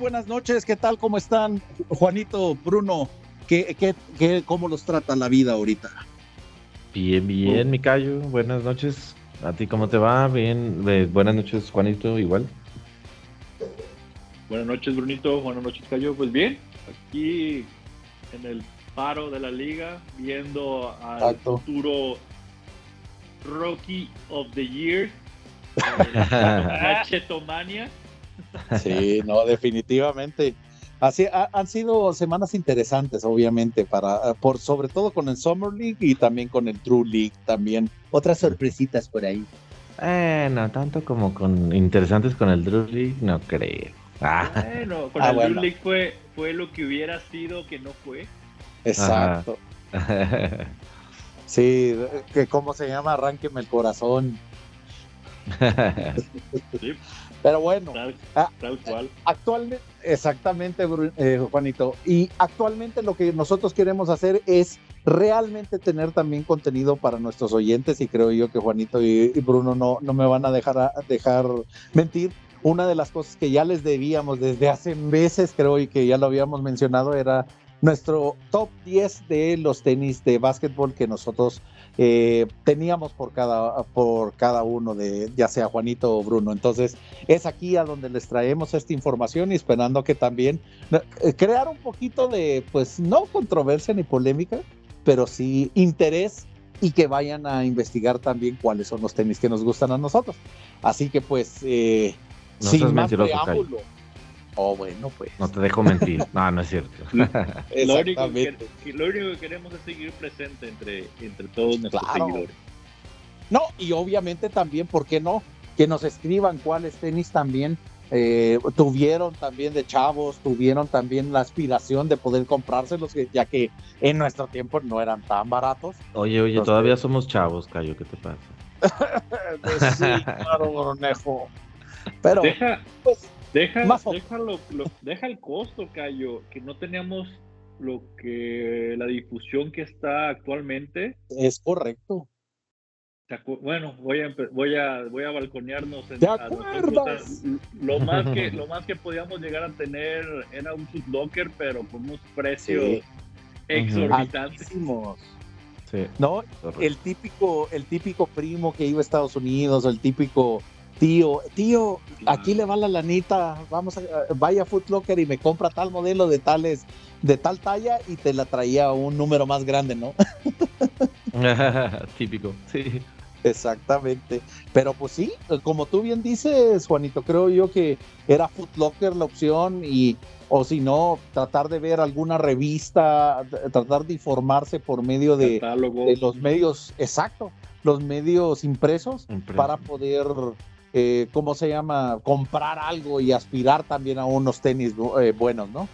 buenas noches, ¿qué tal? ¿Cómo están? Juanito, Bruno, ¿qué, qué, qué, cómo los trata la vida ahorita? Bien, bien, mi Cayo, buenas noches. ¿A ti cómo te va? Bien, eh, buenas noches, Juanito, igual. Buenas noches, Brunito, buenas noches, Cayo. Pues bien, aquí en el paro de la liga, viendo al futuro Rocky of the Year, Chetomania. Sí, no, definitivamente. Así han sido semanas interesantes, obviamente, para por sobre todo con el Summer League y también con el True League también. Otras sorpresitas por ahí. Eh, no tanto como con interesantes con el True League, no creo. Ah. Bueno, con ah, el True League fue, fue lo que hubiera sido que no fue. Exacto. sí, que cómo se llama, arránqueme el corazón. sí. Pero bueno, ah, actualmente, exactamente, eh, Juanito. Y actualmente lo que nosotros queremos hacer es realmente tener también contenido para nuestros oyentes y creo yo que Juanito y, Bruno no, no me van a dejar, dejar mentir. Una de las cosas que ya les debíamos desde hace meses, creo, y que ya lo habíamos mencionado, era nuestro top 10 de los tenis de básquetbol que nosotros eh, teníamos por cada, por cada uno de, ya sea Juanito o Bruno. Entonces, es aquí a donde les traemos esta información y esperando que también eh, crear un poquito de, pues, no controversia ni polémica, pero sí interés y que vayan a investigar también cuáles son los tenis que nos gustan a nosotros. Así que, pues, eh, sin más preámbulo. Oh, bueno, pues. No te dejo mentir. no, no es cierto. lo, único que, lo, único que, queremos es seguir presente entre, entre todos nuestros seguidores. No, y obviamente también, ¿por qué no? Que nos escriban cuáles tenis también eh, tuvieron también de chavos, tuvieron también la aspiración de poder comprárselos, ya que en nuestro tiempo no eran tan baratos. Oye, oye, todavía somos chavos, Cayo, ¿qué te pasa? Pues sí, claro, Bornejo. Pero, deja, pues, Deja, deja, el costo, Cayo, que no teníamos lo que la difusión que está actualmente. Es correcto. Bueno, voy a voy a voy a balconearnos en, lo más que lo más que podíamos llegar a tener era un locker, pero con unos precios exorbitantes. Sí. No, el típico el típico primo que iba a Estados Unidos, el típico tío, tío, aquí le va la lanita, vamos a, vaya a Foot Locker y me compra tal modelo de tales, de tal talla y te la traía un número más grande, ¿no? Típico, sí. Exactamente. Pero pues sí, como tú bien dices, Juanito, creo yo que era Foot Locker la opción y o si no, tratar de ver alguna revista, tratar de informarse por medio de, de los medios, exacto, los medios impresos para poder eh, ¿cómo se llama? Comprar algo y aspirar también a unos tenis eh, buenos, ¿no?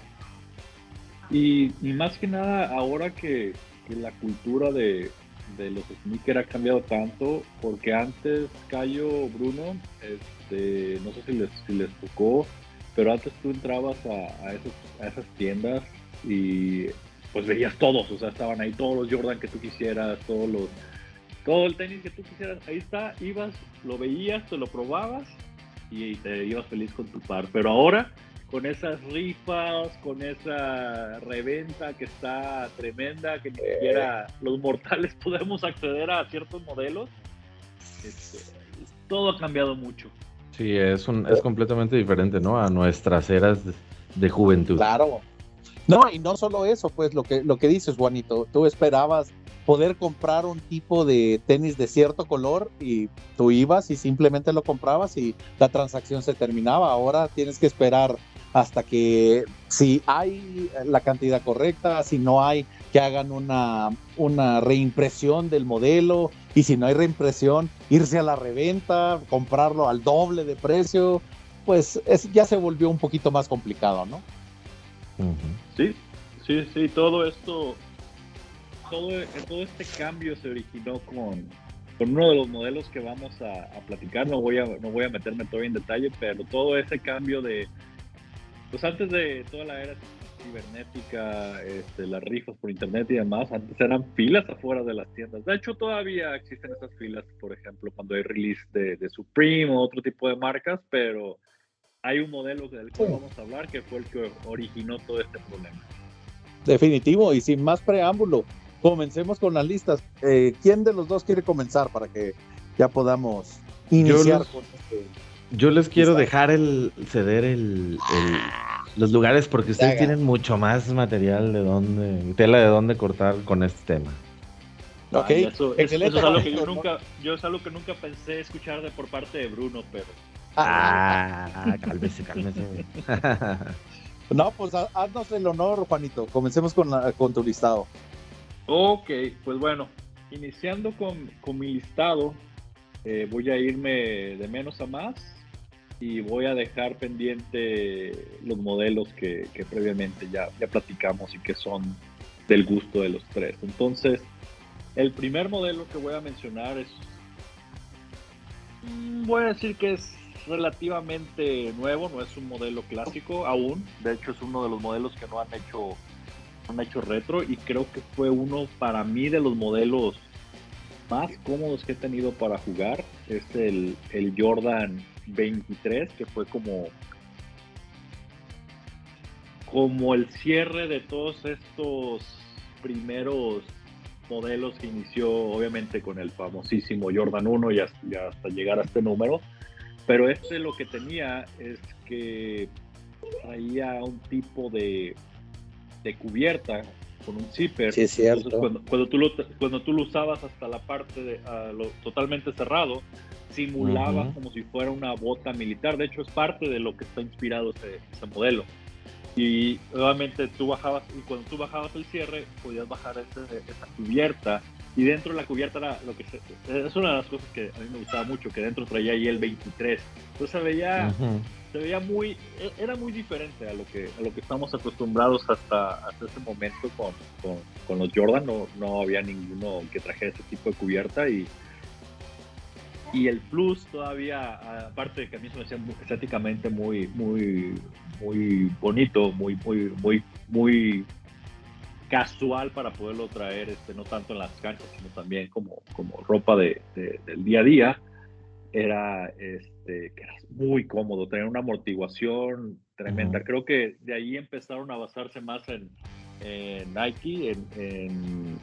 Y, más que nada, ahora que, la cultura de, los sneakers ha cambiado tanto, porque antes, Cayo, Bruno, este, no sé si les, si les tocó, pero antes tú entrabas a, a esas tiendas y pues veías todos, o sea, estaban ahí todos los Jordan que tú quisieras, todos los todo el tenis que tú quisieras, ahí está, ibas, lo veías, te lo probabas y te ibas feliz con tu par. Pero ahora, con esas rifas, con esa reventa que está tremenda, que ni siquiera los mortales podemos acceder a ciertos modelos, este, todo ha cambiado mucho. Sí, es, un, es completamente diferente, ¿no? A nuestras eras de, juventud. Claro. No, y no solo eso, pues lo que, lo que dices, Juanito, tú esperabas poder comprar un tipo de tenis de cierto color y tú ibas y simplemente lo comprabas y la transacción se terminaba. Ahora tienes que esperar hasta que si hay la cantidad correcta, si no hay, que hagan una, una reimpresión del modelo y si no hay reimpresión, irse a la reventa, comprarlo al doble de precio, pues es, ya se volvió un poquito más complicado, ¿no? Sí, sí, sí, todo esto todo, todo este cambio se originó con, con uno de los modelos que vamos a, platicar. No voy a, no voy a meterme todavía en detalle, pero todo ese cambio de, pues antes de toda la era cibernética, este, las rifas por internet y demás, antes eran filas afuera de las tiendas. De hecho, todavía existen esas filas, por ejemplo, cuando hay release de, de Supreme o otro tipo de marcas, pero hay un modelo del cual vamos a hablar que fue el que originó todo este problema. Definitivo, y sin más preámbulo, comencemos con las listas. Eh, ¿Quién de los dos quiere comenzar para que ya podamos iniciar yo les, este Yo les quiero dejar el ceder el, los lugares porque ustedes tienen mucho más material de dónde, tela de dónde cortar con este tema. Ok, eso, es algo que yo nunca, yo es algo que nunca pensé escuchar de por parte de Bruno, pero. Ah, cálmese, cálmese. no, pues haznos el honor, Juanito. Comencemos con, con tu listado. Ok, pues bueno, iniciando con, con mi listado, eh, voy a irme de menos a más y voy a dejar pendiente los modelos que, que previamente ya, ya platicamos y que son del gusto de los tres. Entonces, el primer modelo que voy a mencionar es, mm, voy a decir que es relativamente nuevo, no es un modelo clásico aún, de hecho es uno de los modelos que no han hecho han hecho retro y creo que fue uno para mí de los modelos más cómodos que he tenido para jugar. Es el, el Jordan 23, que fue como, como el cierre de todos estos primeros modelos que inició obviamente con el famosísimo Jordan 1 y hasta, llegar a este número. Pero este lo que tenía es que traía un tipo de de cubierta con un zipper. Sí, es cierto. cuando, tú lo, cuando tú lo usabas hasta la parte de, lo, totalmente cerrado, simulaba como si fuera una bota militar. De hecho, es parte de lo que está inspirado ese, ese modelo. Y nuevamente tú bajabas, y cuando tú bajabas el cierre, podías bajar esa cubierta. Y dentro de la cubierta era lo que es una de las cosas que a mí me gustaba mucho, que dentro traía ahí el 23. Entonces se veía, se veía muy, e, era muy diferente a lo que, a lo que estamos acostumbrados hasta, hasta ese momento con, con, los Jordan. No, no había ninguno que trajera ese tipo de cubierta y, y el plus todavía, aparte de que a mí se me hacía estéticamente muy, muy, muy bonito, muy, muy, muy, muy casual para poderlo traer, este, no tanto en las canchas, sino también como, como ropa de, del día a día, era, este, que era muy cómodo, tener una amortiguación tremenda. Creo que de ahí empezaron a basarse más en, en Nike, en,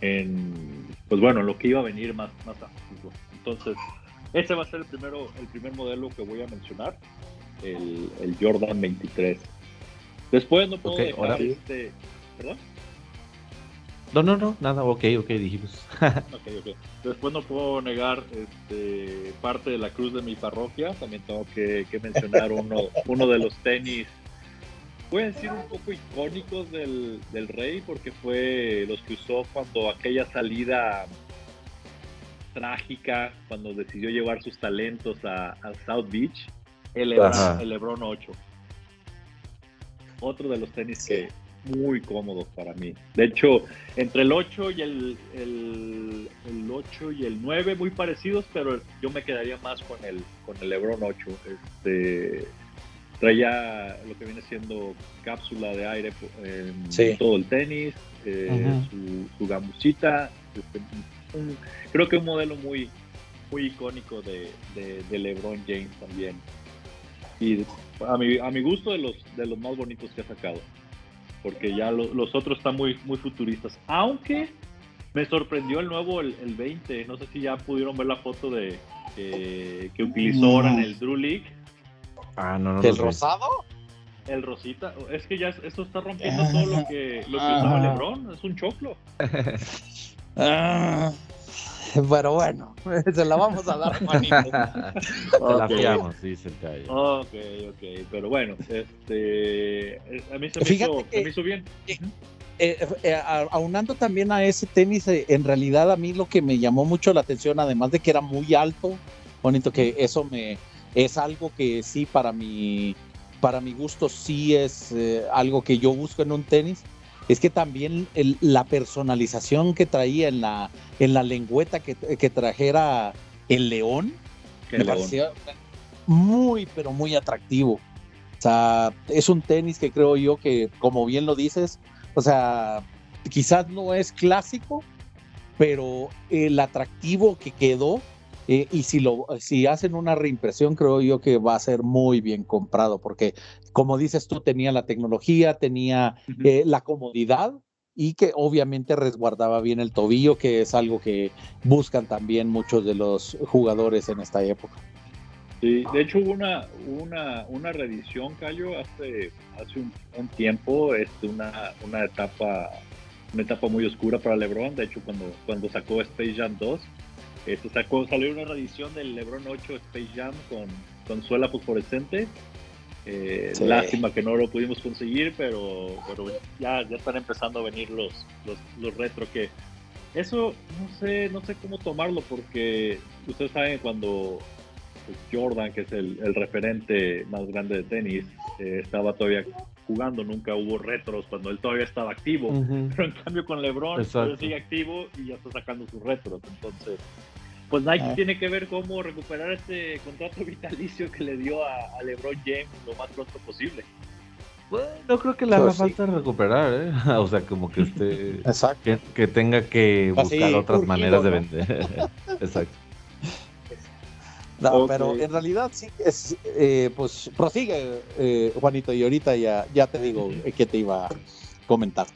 en, pues bueno, lo que iba a venir más, más a Entonces, ese va a ser el, primero, el primer modelo que voy a mencionar, el, el Jordan 23. Después no puedo dejar este... ¿Perdón? No, no, no, nada, ok, ok, dijimos. ok, ok. Después no puedo negar este, parte de la cruz de mi parroquia. También tengo que, mencionar uno, uno de los tenis, voy a decir un poco icónicos del, del Rey, porque fue los que usó cuando aquella salida trágica, cuando decidió llevar sus talentos a, South Beach, el Lebron, el Lebron 8. Otro de los tenis que muy cómodos para mí. De hecho, entre el 8 y el, el, 8 y el 9 muy parecidos, pero yo me quedaría más con el con el LeBron 8. Este traía lo que viene siendo cápsula de aire en todo el tenis, eh, su, su, gamusita, este, creo que un modelo muy muy icónico de, de, LeBron James también. Y a mi, a mi gusto de los, de los más bonitos que ha sacado porque ya los otros están muy, muy futuristas. Aunque me sorprendió el nuevo, el, 20. No sé si ya pudieron ver la foto de que utilizó ahora en el Drew League. Ah, no, no. ¿El rosado? El rosita. Es que ya esto está rompiendo todo lo que, lo que usaba LeBron. Es un choclo. ah. Pero bueno, se la vamos a dar, Juanito. la fiamos, dice el Ok, ok. Pero bueno, este, a mí se me, hizo, se me hizo, bien. Eh, eh, eh, aunando también a ese tenis, en realidad a mí lo que me llamó mucho la atención, además de que era muy alto, bonito, que eso me es algo que sí para mi para mi gusto sí es algo que yo busco en un tenis es que también la personalización que traía en la, en la lengüeta que, trajera el león, me parecía muy, pero muy atractivo. O sea, es un tenis que creo yo que, como bien lo dices, o sea, quizás no es clásico, pero el atractivo que quedó Eh, y si, lo, si hacen una reimpresión, creo yo que va a ser muy bien comprado, porque como dices tú, tenía la tecnología, tenía eh, la comodidad y que obviamente resguardaba bien el tobillo, que es algo que buscan también muchos de los jugadores en esta época. Sí, de hecho hubo una, una, una reedición, Cayo, hace, hace un, tiempo, este, una, una etapa una etapa muy oscura para LeBron. De hecho, cuando, cuando sacó Space Jam 2, este, sacó, salió una reedición del LeBron 8 Space Jam con, con suela fosforescente. Eh, lástima que no lo pudimos conseguir, pero, pero ya, ya están empezando a venir los, los, los retro que eso no sé, no sé cómo tomarlo porque ustedes saben cuando pues, Jordan, que es el, el referente más grande de tenis, eh, estaba todavía jugando, nunca hubo retros cuando él todavía estaba activo, pero en cambio con LeBron sigue activo y ya está sacando sus retros, entonces pues Nike ah. tiene que ver cómo recuperar este contrato vitalicio que le dio a, LeBron James lo más pronto posible. Bueno, no creo que le haga falta recuperar, ¿eh? O sea, como que esté. Que, tenga que buscar otras maneras de vender. Exacto. No, pero en realidad sí es, eh, pues prosigue, eh, Juanito, y ahorita ya, ya te digo que te iba a comentar.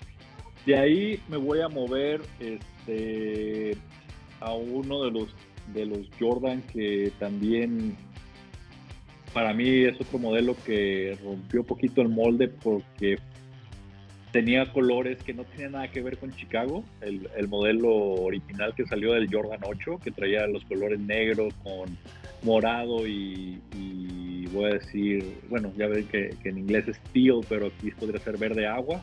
De ahí me voy a mover este, a uno de los, de los Jordan que también para mí es otro modelo que rompió poquito el molde porque tenía colores que no tenían nada que ver con Chicago. El, el modelo original que salió del Jordan 8, que traía los colores negro con morado y, voy a decir, bueno, ya ven que, en inglés es steel, pero aquí podría ser verde agua.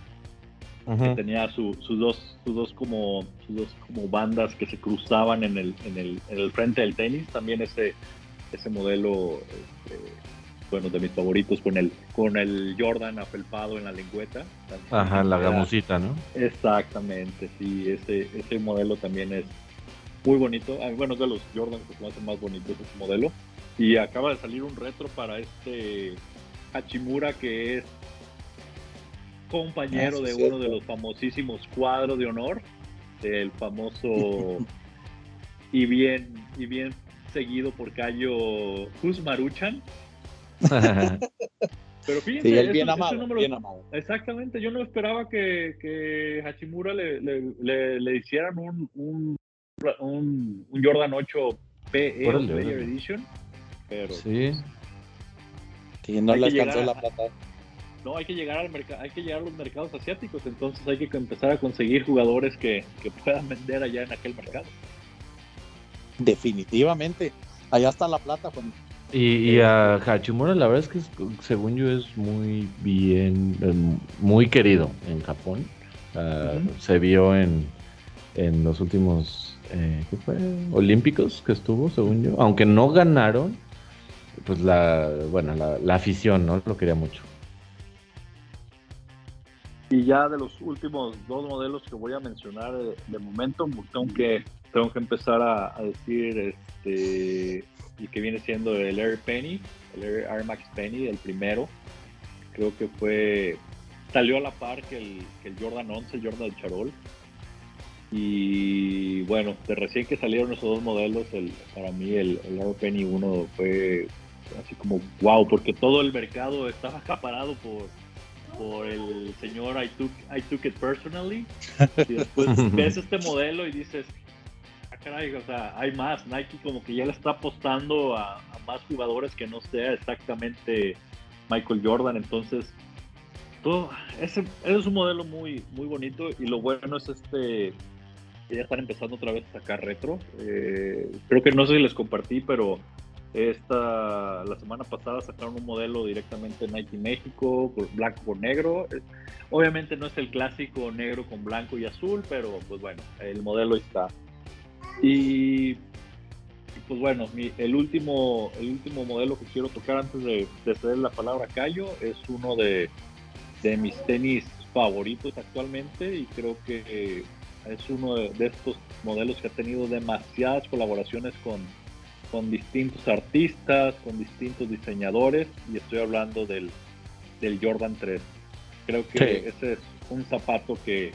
Que tenía sus dos, sus dos como sus dos como bandas que se cruzaban en el, en el, en el frente del tenis. También ese, ese modelo, este, bueno, de mis favoritos, con el, con el Jordan afelpado en la lengüeta. Ajá, la gamusita, ¿no? Exactamente, sí, ese, ese modelo también es, muy bonito. Bueno, es de los Jordan que se hacen más bonitos este modelo. Y acaba de salir un retro para este Hachimura que es compañero ah, de uno de los famosísimos cuadros de honor, el famoso y bien y bien seguido por Cayo Maruchan. Pero fíjense, bien, amado, bien amado. Exactamente, yo no esperaba que, que Hachimura le, le, hicieran un, un, Jordan 8 PE Player Edition, pero sí. no le alcanzó la plata. No, hay que llegar al mercado, hay que llegar a los mercados asiáticos, entonces hay que empezar a conseguir jugadores que, que puedan vender allá en aquel mercado. Definitivamente, allá está la plata, Y, y, a Hachimura la verdad es que según yo es muy bien, em, muy querido en Japón. Ah, se vio en, en los últimos eh, ¿qué fue? Olímpicos que estuvo, según yo. Aunque no ganaron, pues la, bueno, la, afición, ¿no? Lo quería mucho. Y ya de los últimos dos modelos que voy a mencionar de, momento, pues tengo que, tengo que empezar a, decir este y que viene siendo el Air Penny, el Air, Max Penny, el primero. Creo que fue salió a la par que el, Jordan 11, el Jordan Charol. Y bueno, de recién que salieron esos dos modelos, el, para mí el, el Penny 1 fue así como wow, porque todo el mercado estaba acaparado por, por el señor I took, I took it personally. Y después ves este modelo y dices, ah, caray, o sea, hay más. Nike como que ya le está apostando a, más jugadores que no sea exactamente Michael Jordan. Entonces, todo, ese, es un modelo muy, muy bonito y lo bueno es este ya están empezando otra vez a sacar retro. Eh, creo que no sé si les compartí, pero esta, la semana pasada sacaron un modelo directamente en Nike México, blanco con negro. Obviamente no es el clásico negro con blanco y azul, pero pues bueno, el modelo está. Y, pues bueno, el, último, el último modelo que quiero tocar antes de, de ceder la palabra a Cayo es uno de, de mis tenis favoritos actualmente y creo que es uno de, estos modelos que ha tenido demasiadas colaboraciones con, con distintos artistas, con distintos diseñadores, y estoy hablando del, del Jordan 3. Creo que ese es un zapato que,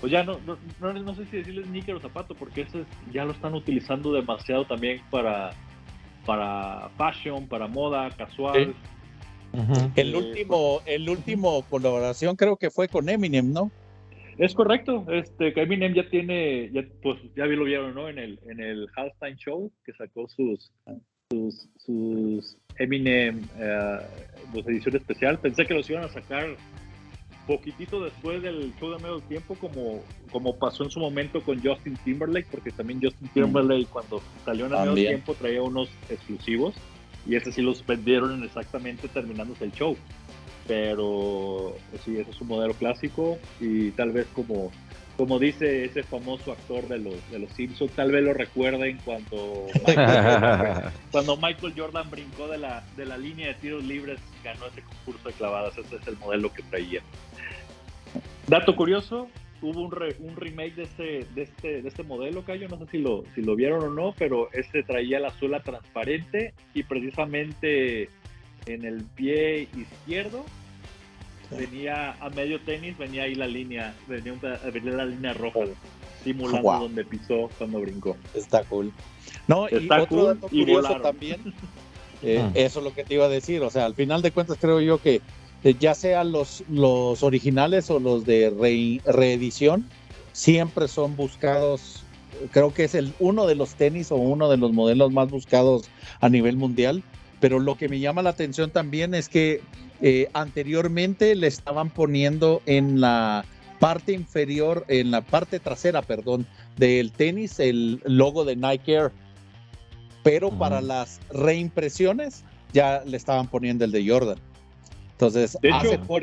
pues ya no, no, no, sé si decirles sneaker o zapato, porque ese ya lo están utilizando demasiado también para, para fashion, para moda, casual. El último, el último colaboración creo que fue con Eminem, ¿no? Es correcto, este, que Eminem ya tiene, ya, pues ya lo vieron, ¿no? En el, en el Halftime Show, que sacó sus, sus, sus Eminem, eh, pues, edición especial. Pensé que los iban a sacar poquitito después del show de medio tiempo, como, como pasó en su momento con Justin Timberlake, porque también Justin Timberlake cuando salió en el medio tiempo traía unos exclusivos y ese sí los vendieron exactamente terminándose el show. Pero sí, ese es un modelo clásico y tal vez como, como dice ese famoso actor de los, de los Simpsons, tal vez lo recuerden cuando Michael, cuando Michael Jordan brincó de la, de la línea de tiros libres, ganó ese concurso de clavadas, ese es el modelo que traía. Dato curioso, hubo un, un remake de este, de, este, de este modelo, Cayo, no sé si lo, si lo vieron o no, pero este traía la suela transparente y precisamente en el pie izquierdo venía a medio tenis, venía ahí la línea, venía, la línea roja, simulando donde pisó cuando brincó. Está cool. No, y otro dato curioso también, eh, ah. eso es lo que te iba a decir, o sea, al final de cuentas creo yo que ya sean los, los originales o los de reedición, siempre son buscados. Creo que es el uno de los tenis o uno de los modelos más buscados a nivel mundial. Pero lo que me llama la atención también es que eh, anteriormente le estaban poniendo en la parte inferior, en la parte trasera, perdón, del tenis el logo de Nike Air. Pero para las reimpresiones ya le estaban poniendo el de Jordan. Entonces, hace poco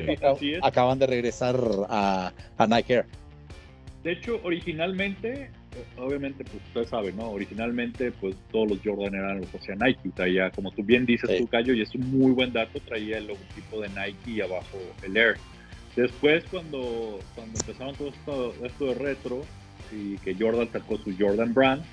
acaban de regresar a, a, Nike Air. De hecho, originalmente, obviamente, pues ustedes saben, ¿no? Originalmente, pues todos los Jordan eran los hacía Nike. Traía, como tú bien dices, tu callo, y es un muy buen dato, traía el logotipo de Nike y abajo el Air. Después, cuando, cuando empezaron todo esto, esto de retro y que Jordan sacó su Jordan Brand,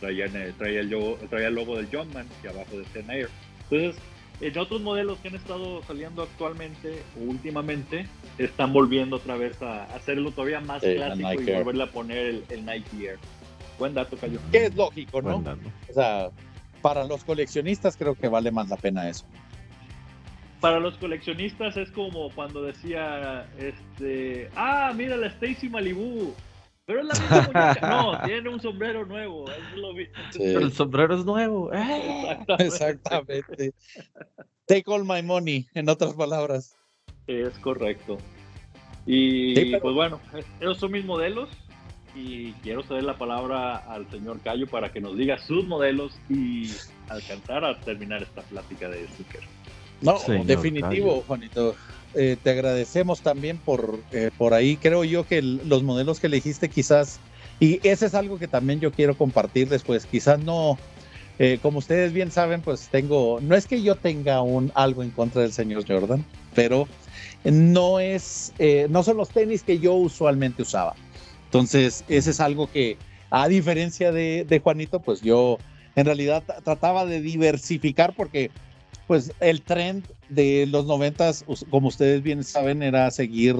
traía, traía, el, logo, traía el logo del Jumpman y abajo decía Air. Entonces, en otros modelos que han estado saliendo actualmente o últimamente, están volviendo otra vez a hacerlo todavía más clásico y volverle a poner el, Nike Air. Buen dato, Cayo. Que es lógico, ¿no? O sea, para los coleccionistas creo que vale más la pena eso. Para los coleccionistas es como cuando decía, este, ah, mira la Stacy Malibu, pero es la misma muñeca. No, tiene un sombrero nuevo. Pero el sombrero es nuevo. Exactamente. Take all my money, en otras palabras. Es correcto. Y pues bueno, esos son mis modelos. Y quiero ceder la palabra al señor Cayo para que nos diga sus modelos y alcanzar a terminar esta plática de sticker. No, definitivo, Juanito. Eh, te agradecemos también por, eh, por ahí. Creo yo que los modelos que elegiste quizás, y ese es algo que también yo quiero compartir después, quizás no, eh, como ustedes bien saben, pues tengo, no es que yo tenga un algo en contra del señor Jordan, pero no es, no son los tenis que yo usualmente usaba. Entonces, ese es algo que, a diferencia de, de Juanito, pues yo en realidad trataba de diversificar porque pues el trend de los noventas, como ustedes bien saben, era seguir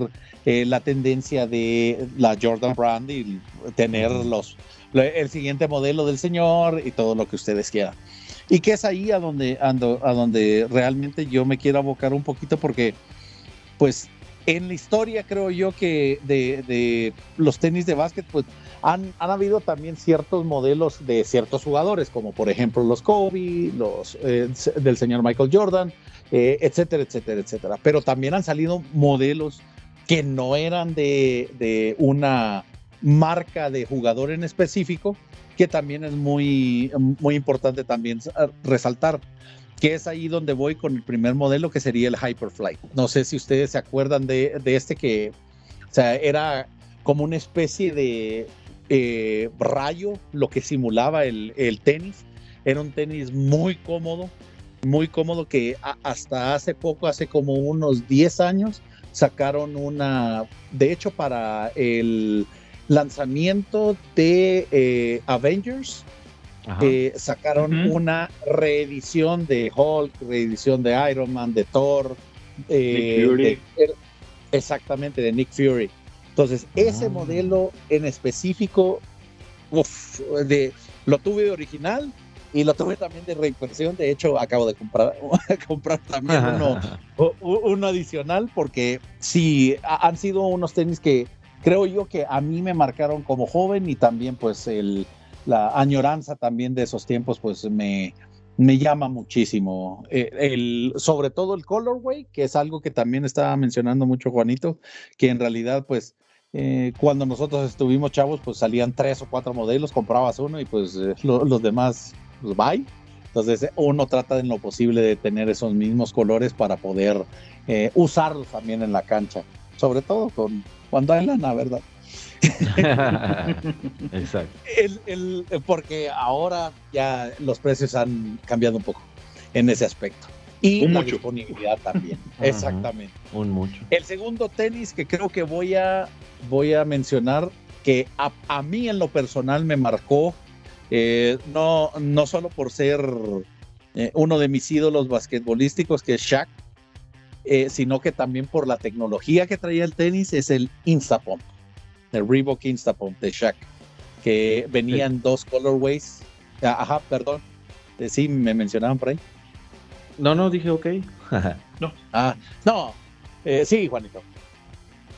eh, la tendencia de la Jordan Brand y tener los, el siguiente modelo del señor y todo lo que ustedes quieran. Y que es ahí a donde, ando, a donde realmente yo me quiero abocar un poquito porque, pues, en la historia creo yo que de, de los tenis de básquet, pues, han, habido también ciertos modelos de ciertos jugadores, como por ejemplo los Kobe, los eh, del señor Michael Jordan, eh, etcétera, etcétera, etcétera. Pero también han salido modelos que no eran de, una marca de jugador en específico, que también es muy, muy importante también resaltar que es ahí donde voy con el primer modelo que sería el Hyperfly. No sé si ustedes se acuerdan de, de este que, o sea, era como una especie de, eh, rayo, lo que simulaba el, tenis. Era un tenis muy cómodo, muy cómodo que hasta hace poco, hace como unos 10 años, sacaron una, de hecho para el lanzamiento de eh, Avengers, eh, sacaron una reedición de Hulk, reedición de Iron Man, de Thor, exactamente, de Nick Fury. Entonces, ese ah. modelo en específico, de, lo tuve de original y lo tuve también de reimpresión. De hecho, acabo de comprar, comprar también uno, uno adicional porque sí, han sido unos tenis que creo yo que a mí me marcaron como joven y también pues el, la añoranza también de esos tiempos pues me, me llama muchísimo. Eh, el, sobre todo el colorway, que es algo que también estaba mencionando mucho Juanito, que en realidad, pues, eh, cuando nosotros estuvimos chavos, pues salían tres o cuatro modelos, comprabas uno y pues eh, los demás, pues bye. Entonces uno trata en lo posible de tener esos mismos colores para poder usarlos también en la cancha, sobre todo con, cuando hay lana, ¿verdad? Exacto. El, porque ahora ya los precios han cambiado un poco en ese aspecto. Y la disponibilidad también. Exactamente. Un mucho. El segundo tenis que creo que voy a, voy a mencionar, que a, mí en lo personal me marcó, eh, no, no solo por ser eh, uno de mis ídolos basquetbolísticos, que es Shaq, eh, sino que también por la tecnología que traía el tenis, es el Instapump el Reebok Instapump de Shaq, que venían dos colorways. Ah, ajá, perdón. Eh, sí, me mencionaban por ahí. No, no, dije ok. no. Ah, no. Eh, sí, Juanito.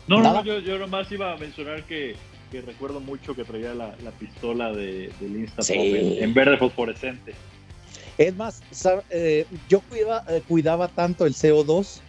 No, no, yo, yo, nomás iba a mencionar que, que recuerdo mucho que traía la, la pistola de, del Instapump en, verde fosforescente. Es más, eh, yo cuidaba, cuidaba tanto el CO2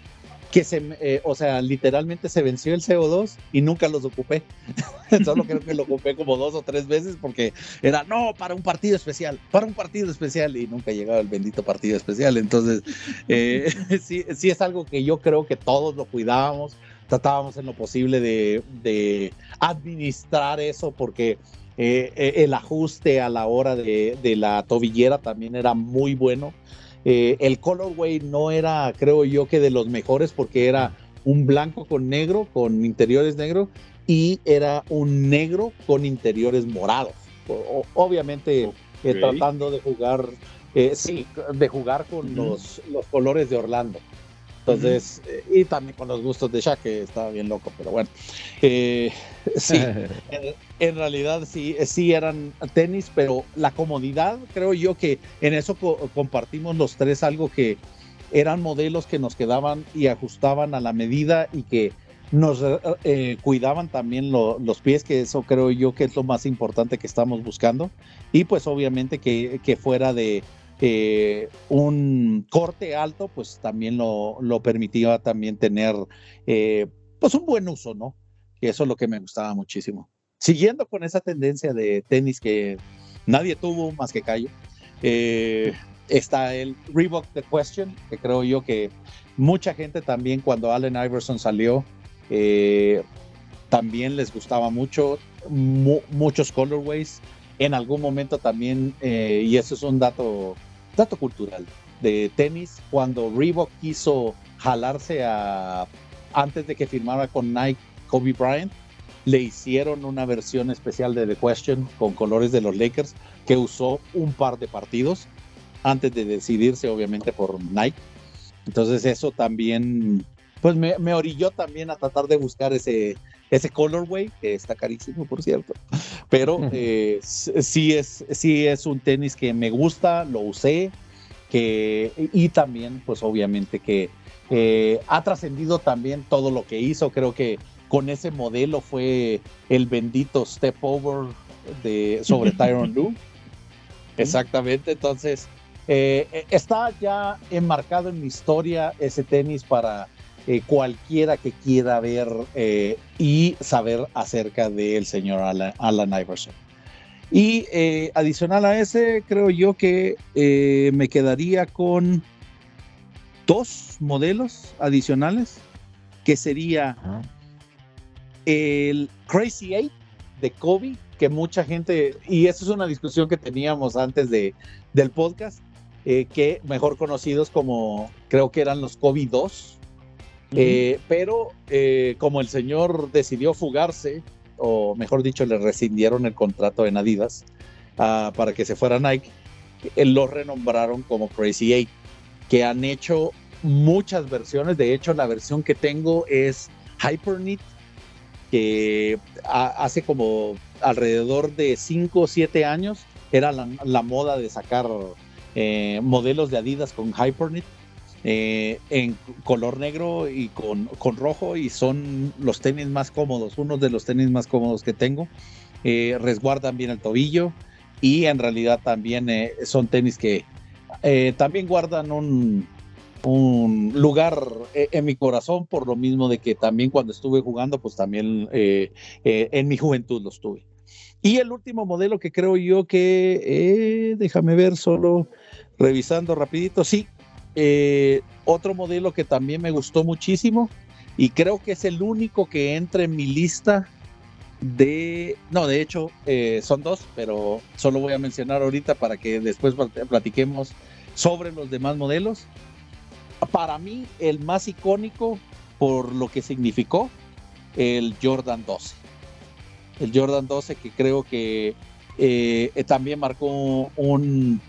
que se, eh, o sea, literalmente se venció el CO2 y nunca los ocupé. Solo creo que lo ocupé como dos o tres veces porque era, no, para un partido especial, para un partido especial y nunca llegaba el bendito partido especial. Entonces, eh, sí, sí es algo que yo creo que todos lo cuidábamos, tratábamos en lo posible de, administrar eso porque eh, el ajuste a la hora de, de la tobillera también era muy bueno. Eh, el colorway no era, creo yo, que de los mejores porque era un blanco con negro, con interiores negros, y era un negro con interiores morados. obviamente eh, tratando de jugar, eh, sí, de jugar con los, los colores de Orlando. Entonces, y también con los gustos de Shaq, que estaba bien loco, pero bueno. Eh, sí, en, realidad sí, sí eran tenis, pero la comodidad, creo yo que en eso compartimos los tres algo que eran modelos que nos quedaban y ajustaban a la medida y que nos eh, cuidaban también los pies, que eso creo yo que es lo más importante que estamos buscando. Y pues obviamente que, fuera de eh, un corte alto, pues también lo, permitía también tener eh, pues un buen uso, ¿no? Y eso es lo que me gustaba muchísimo. Siguiendo con esa tendencia de tenis que nadie tuvo más que Cayo, eh, está el Reebok The Question, que creo yo que mucha gente también cuando Allen Iverson salió, también les gustaba mucho, muchos colorways. En algún momento también, y eso es un dato dato cultural de tenis, cuando Reebok quiso jalarse a antes de que firmara con Nike Kobe Bryant, le hicieron una versión especial de The Question con colores de los Lakers que usó un par de partidos antes de decidirse obviamente por Nike. Entonces eso también pues me, me, orilló también a tratar de buscar ese, ese colorway, que está carísimo, por cierto. Pero eh, sí, es, sí es un tenis que me gusta, lo usé, que, y también, pues obviamente que eh, ha trascendido también todo lo que hizo. Creo que con ese modelo fue el bendito step over de, sobre Tyron Lue. Exactamente, entonces eh, está ya enmarcado en mi historia ese tenis para eh, cualquiera que quiera ver eh, y saber acerca del señor Alan, Iverson. Y adicional a ese, creo yo que me quedaría con dos modelos adicionales, que sería el Crazy Eight de Kobe, que mucha gente, y esa es una discusión que teníamos antes de, del podcast, que mejor conocidos como creo que eran los Kobe 2, eh, pero eh, como el señor decidió fugarse, o mejor dicho, le rescindieron el contrato en Adidas ah, para que se fuera Nike, lo renombraron como Crazy Eight, que han hecho muchas versiones. De hecho, la versión que tengo es Hyperknit que hace como alrededor de 5 o 7 años era la, moda de sacar eh, modelos de Adidas con Hyperknit eh, en color negro y con, con, rojo y son los tenis más cómodos, uno de los tenis más cómodos que tengo. Eh, resguardan bien el tobillo y en realidad también son tenis que también guardan un, un lugar en mi corazón por lo mismo de que también cuando estuve jugando pues también en mi juventud los tuve. Y el último modelo que creo yo que, eh, déjame ver, solo revisando rapidito, sí, eh, otro modelo que también me gustó muchísimo y creo que es el único que entra en mi lista de, no, de hecho eh, son dos, pero solo voy a mencionar ahorita para que después platiquemos sobre los demás modelos. Para mí, el más icónico por lo que significó, el Jordan 12 el Jordan 12, que creo que eh, también marcó un,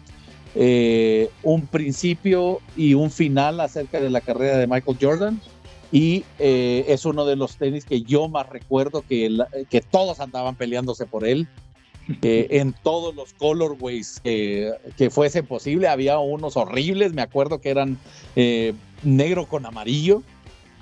eh, un principio y un final acerca de la carrera de Michael Jordan. Y eh, es uno de los tenis que yo más recuerdo que, que todos andaban peleándose por él. En todos los colorways que, que fuese posible. Había unos horribles, me acuerdo que eran negro con amarillo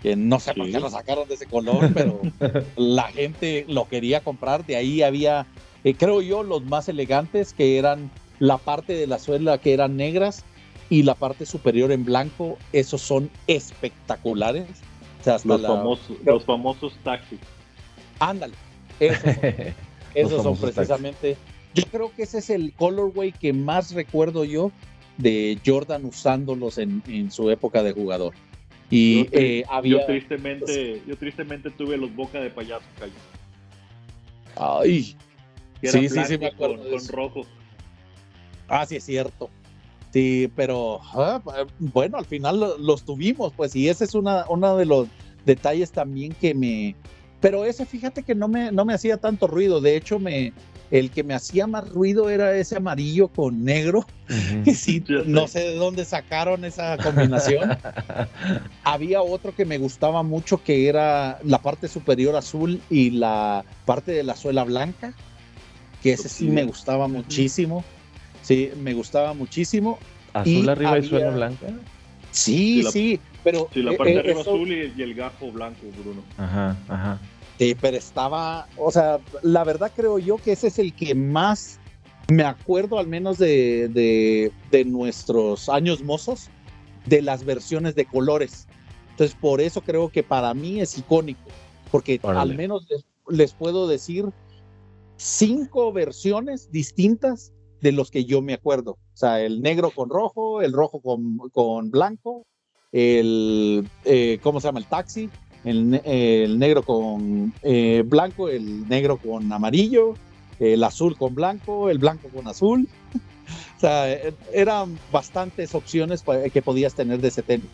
que no sé por qué lo sacaron de ese color, pero la gente lo quería comprar. De ahí había, eh, creo yo, los más elegantes, que eran la parte de la suela que eran negras y la parte superior en blanco. Esos son espectaculares. los, famosos, los famosos taxis. Ándale, esos son, precisamente. Yo creo que ese es el colorway que más recuerdo yo de Jordan usándolos en su época de jugador. Y yo, eh, había. Yo tristemente, yo tristemente tuve los boca de payaso, Cayo. Ay. Sí, sí, sí, me acuerdo. Con, rojo. Ah, sí, es cierto. Sí, pero ah, bueno, al final los tuvimos, pues, y ese es una, uno de los detalles también que me. Pero ese, fíjate que no me, no me hacía tanto ruido. De hecho, me, el que me hacía más ruido era ese amarillo con negro. no sé de dónde sacaron esa combinación. Había otro que me gustaba mucho que era la parte superior azul y la parte de la suela blanca. Que ese sí me gustaba muchísimo. Sí, me gustaba muchísimo. ¿Azul arriba y suela blanca? Sí, sí, pero. Sí, la parte de eh, arriba azul y, y el gajo blanco, Bruno. Ajá, ajá. Sí, pero estaba, o sea, la verdad creo yo que ese es el que más me acuerdo al menos de, de, nuestros años mozos, de las versiones de colores. Entonces, por eso creo que para mí es icónico, porque al menos les, puedo decir cinco versiones distintas de los que yo me acuerdo. O sea, el negro con rojo, el rojo con, con blanco, el, eh, ¿cómo se llama? El taxi, el, negro con eh, blanco, el negro con amarillo, el azul con blanco, el blanco con azul. o sea, eran bastantes opciones que podías tener de ese tenis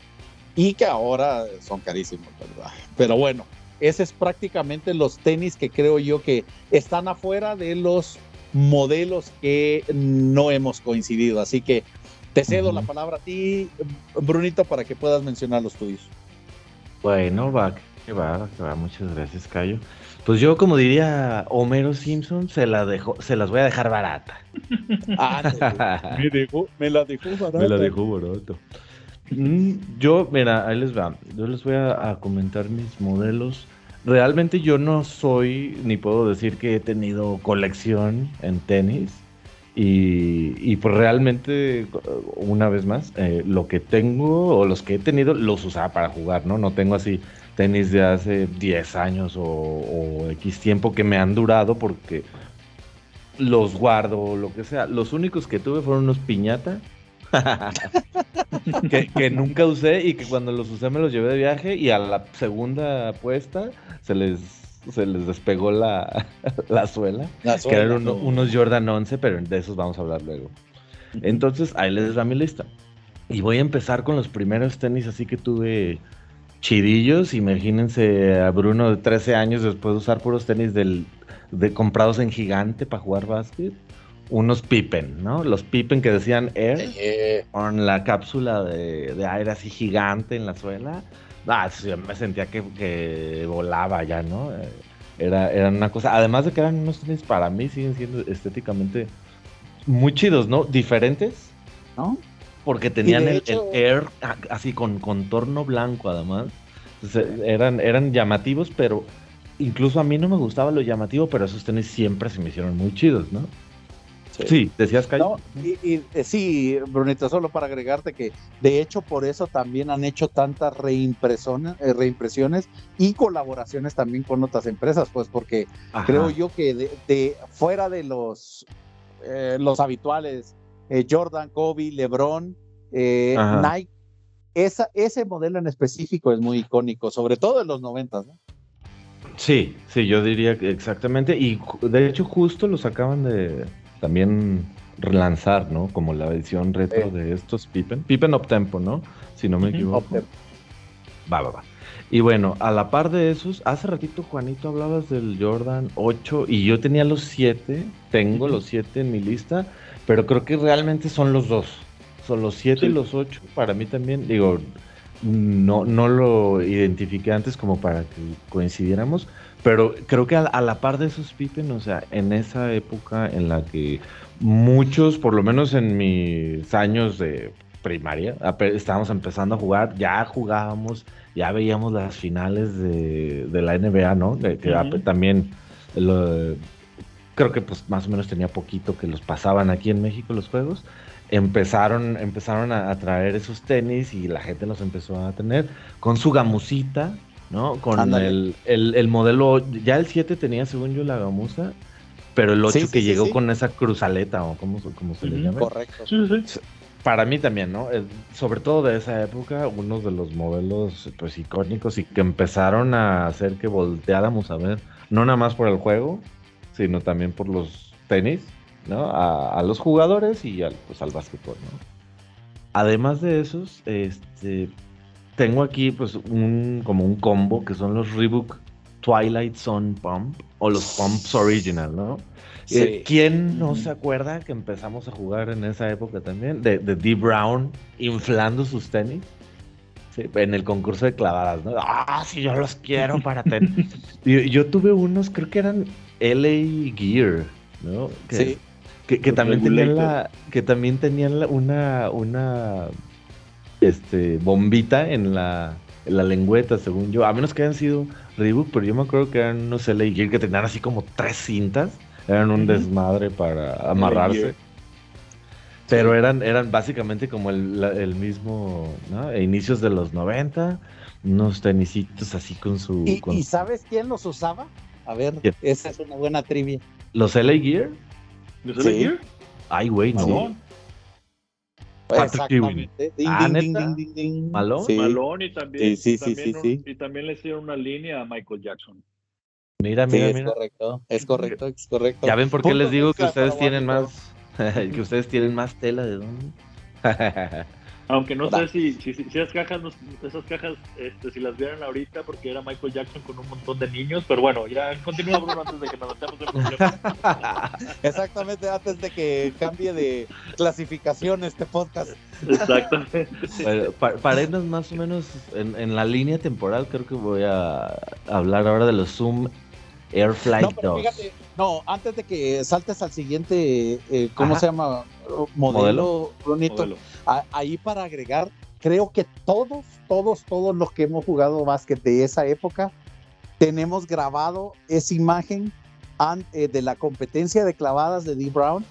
y que ahora son carísimos, ¿verdad? Pero bueno, ese es prácticamente los tenis que creo yo que están afuera de los modelos que no hemos coincidido. Así que te cedo la palabra a ti, Brunito, para que puedas mencionar los tuyos. Bueno, va, que va, que va, muchas gracias, Cayo. Pues yo, como diría Homero Simpson, se la dejo, se las voy a dejar barata. Ah, me, dejó, me la dejó barata. Me la dejó barato. Mm, yo, mira, ahí les va. Yo les voy a, comentar mis modelos. Realmente yo no soy, ni puedo decir que he tenido colección en tenis. Y, pues realmente, una vez más, eh, lo que tengo o los que he tenido los usaba para jugar, ¿no? No tengo así tenis de hace 10 años o, X tiempo que me han durado porque los guardo o lo que sea. Los únicos que tuve fueron unos piñata. que, nunca usé y que cuando los usé me los llevé de viaje y a la segunda apuesta se les, se les despegó la, la suela. que eran unos Jordan 11, pero de esos vamos a hablar luego. Entonces ahí les da mi lista. Y voy a empezar con los primeros tenis así que tuve chidillos. Imagínense a Bruno de 13 años después de usar puros tenis del, de, comprados en gigante para jugar básquet. Unos Pippen, ¿no? Los Pippen que decían Air con la cápsula de, aire así gigante en la suela. Ah, me sentía que, volaba ya, ¿no? Era, eran una cosa, además de que eran unos tenis para mí siguen siendo estéticamente muy chidos, ¿no? Diferentes, ¿no? Porque tenían el, air así con contorno blanco además. eran, eran llamativos, pero incluso a mí no me gustaba lo llamativo, pero esos tenis siempre se me hicieron muy chidos, ¿no? Sí, decías que y, eh, sí, Brunito, solo para agregarte que de hecho por eso también han hecho tantas reimpresiones, eh, reimpresiones y colaboraciones también con otras empresas, pues porque creo yo que de, fuera de los, eh, los habituales, Jordan, Kobe, LeBron, Nike, esa, ese modelo en específico es muy icónico, sobre todo en los noventas, ¿no? Sí, sí, yo diría que exactamente. Y de hecho, justo los acaban de también relanzar, ¿no? Como la edición retro de estos Pippen. Pippen Optempo, ¿no? Si no me equivoco. Va, va, va. Y bueno, a la par de esos, hace ratito, Juanito, hablabas del Jordan 8 y yo tenía los 7, tengo los 7 en mi lista, pero creo que realmente son los dos. Son los 7 y los 8, para mí también, digo, no, no lo identifiqué antes como para que coincidiéramos, pero creo que a, la par de esos Pippen, o sea, en esa época en la que muchos, por lo menos en mis años de primaria, estábamos empezando a jugar, ya jugábamos, ya veíamos las finales de, la NBA, ¿no? que también creo que pues más o menos tenía poquito que los pasaban aquí en México los juegos empezaron, empezaron a, traer esos tenis y la gente los empezó a tener con su gamusita, ¿no? Con el, el, modelo, ya el 7 tenía según yo la gamuza, pero el 8 que llegó con esa cruzaleta o como, como se le llama. Correcto. Para mí también, ¿no? sobre todo de esa época, uno de los modelos pues icónicos y que empezaron a hacer que volteáramos a ver, no nada más por el juego, sino también por los tenis ¿no? A, los jugadores y al, pues, al básquetbol, ¿no? Además de esos, este, tengo aquí pues un, como un combo que son los Reebok Twilight Sun Pump o los Pumps Original, ¿no? Eh, ¿Quién no se acuerda que empezamos a jugar en esa época también? De, de D. Brown inflando sus tenis. en el concurso de clavadas, ¿no? Ah, sí, yo los quiero para tener. yo, yo, tuve unos, creo que eran LA Gear, ¿no? sí. Que, también tenían la, que también tenían una, una este, bombita en la, la lengüeta, según yo. A menos que hayan sido Reebok, pero yo me acuerdo que eran unos LA Gear que tenían así como tres cintas. Eran un desmadre para amarrarse. Pero eran, eran básicamente como el, mismo, ¿no? Inicios de los 90, unos tenisitos así con su... ¿Y, sabes quién los usaba? A ver, esa es una buena trivia. ¿Los LA Gear? ¿De sí. Ay, güey, no. Exactamente. Ding, ah, ding, ding, ding, ding, Malón. Sí. Malón y también, sí, sí, sí, sí, y también le hicieron una línea a Michael Jackson. Mira, mira, es mira. correcto, es correcto, es correcto. Ya ven por qué les digo que ustedes tienen más, que ustedes tienen más tela de dónde. Aunque no sé si, si, si, esas cajas, esas cajas este, si las vieran ahorita, porque era Michael Jackson con un montón de niños, pero bueno, ya continúa Bruno antes de que nos metamos en problemas. Exactamente, antes de que cambie de clasificación este podcast. Exactamente. para, irnos más o menos en, en, la línea temporal, creo que voy a hablar ahora de los Zoom No, 2. Fíjate, no, antes de que saltes al siguiente, eh, ¿cómo se llama? Modelo, Modelo. ahí para agregar, creo que todos, todos, todos los que hemos jugado básquet de esa época, tenemos grabado esa imagen eh, de la competencia de clavadas de D. Brown,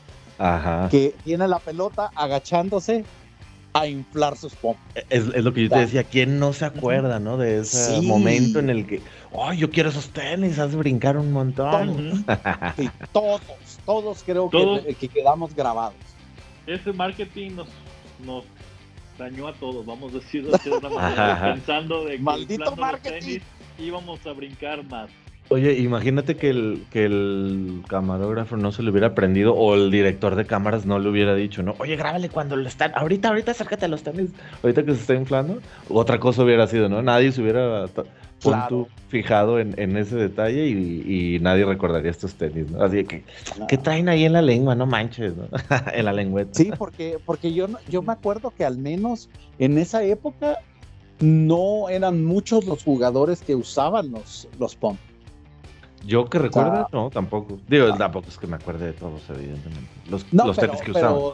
que tiene la pelota agachándose a inflar sus pompas. Es, lo que yo te decía, ¿quién no se acuerda, no? De ese momento en el que, oh, yo quiero esos tenis, has de brincar un montón. Todos, todos, creo Que, que, quedamos grabados. Ese marketing nos, nos dañó a todos, vamos a decirlo así, pensando de que Maldito marketing. tenis íbamos a brincar más. Oye, imagínate que el, que el camarógrafo no se le hubiera prendido o el director de cámaras no le hubiera dicho, ¿no? Oye, grábale cuando lo están. Ahorita, ahorita acércate a los tenis. Ahorita que se está inflando. Otra cosa hubiera sido, ¿no? Nadie se hubiera fijado en, ese detalle y, nadie recordaría estos tenis, ¿no? Así que, ¿qué traen ahí en la lengua? No manches, ¿no? en la lengüeta. Sí, porque, porque yo, yo me acuerdo que al menos en esa época no eran muchos los jugadores que usaban los, los pump. Yo que recuerda, no, tampoco. Digo, tampoco es que me acuerde de todos, evidentemente. Los, los tenis que usaba.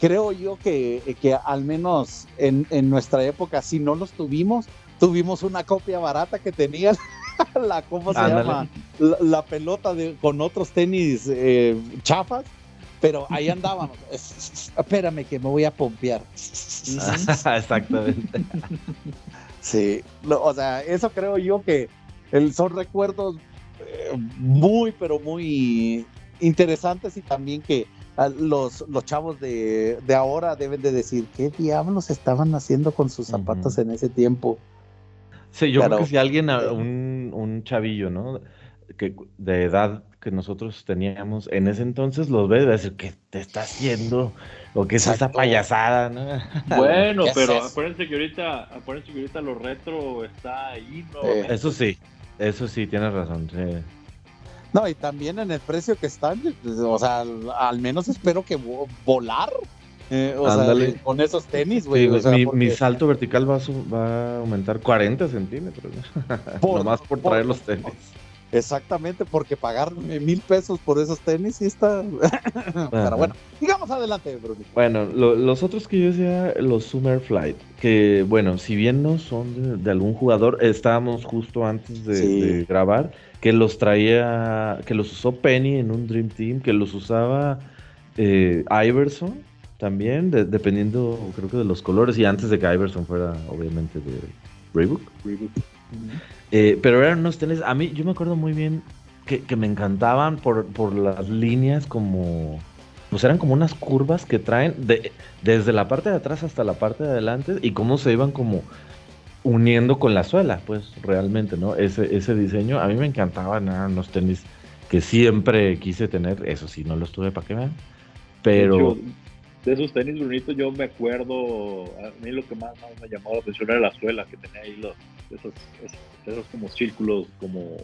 Creo yo que, que al menos en, en, nuestra época, si no los tuvimos, tuvimos una copia barata que tenía la, ¿cómo se llama? La, pelota de, con otros tenis eh, chafas pero ahí andábamos. Espérame que me voy a pompear. Exactamente. Sí, o sea, eso creo yo que son recuerdos muy, pero muy interesantes y también que ah, los, los chavos de, ahora deben de decir, ¿qué diablos estaban haciendo con sus zapatos en ese tiempo? Sí, yo creo que si alguien, un, un chavillo, ¿no? Que de edad que nosotros teníamos en ese entonces los ve y va a decir, ¿qué te está haciendo? O qué es esa payasada, ¿no? Bueno, pero acuérdense que ahorita, acuérdense que ahorita lo retro está ahí, ¿no? Eso sí, eso sí, tienes razón, No, y también en el precio que están, o sea, al, menos espero que volar. Eh, o sea, con esos tenis, güey. mi, salto vertical va a, va a aumentar 40 centímetros. Por, Nomás por traer los tenis. Exactamente, porque pagar mil pesos por esos tenis sí está. Pero bueno, adelante, Bruno. Bueno, los otros que yo decía, los Summer Flight, que bueno, si bien no son de, algún jugador, estábamos justo antes de, grabar, que los traía, que los usó Penny en un Dream Team, que los usaba eh, Iverson también, dependiendo, creo que de los colores, y antes de que Iverson fuera, obviamente, de Reebok. Reebok. Eh, pero eran unos tenis, a mí yo me acuerdo muy bien que, me encantaban por, por, las líneas como, pues eran como unas curvas que traen de, desde la parte de atrás hasta la parte de adelante y cómo se iban como uniendo con la suela, pues realmente, ¿no? Ese, ese diseño, a mí me encantaban, eran unos tenis que siempre quise tener, eso sí, no los tuve para que vean, pero de esos tenis bonitos yo me acuerdo, a mí lo que más, me llamaba la atención era la suela que tenía ahí los, esos, esos, como círculos como,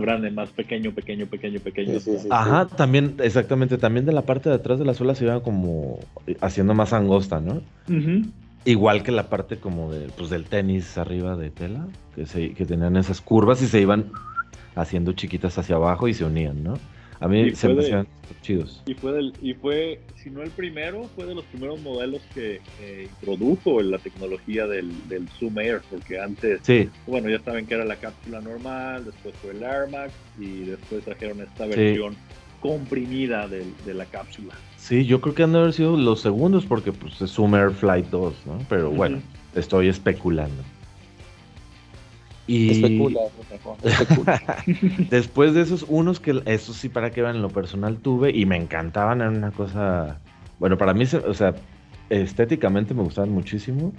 grandes, más pequeño, pequeño, pequeño, pequeño. Ajá, también, exactamente, también de la parte de atrás de la suela se iba como haciendo más angosta, ¿no? Igual que la parte como de, pues, del tenis arriba de tela, que, se, que tenían esas curvas y se iban haciendo chiquitas hacia abajo y se unían, ¿no? A mí se me hacían chidos. Y fue, del, y fue, si no el primero, fue de los primeros modelos que introdujo la tecnología del, del, Zoom Air, porque antes, bueno, ya saben que era la cápsula normal, después fue el Air Max y después trajeron esta versión comprimida de, de, la cápsula. Sí, yo creo que han de haber sido los segundos porque pues es Zoom Air Flight 2, ¿no? Pero bueno, estoy especulando. Y después de esos, unos que, eso sí, para que vean, en lo personal tuve y me encantaban, era una cosa, bueno, para mí, o sea, estéticamente me gustaban muchísimo.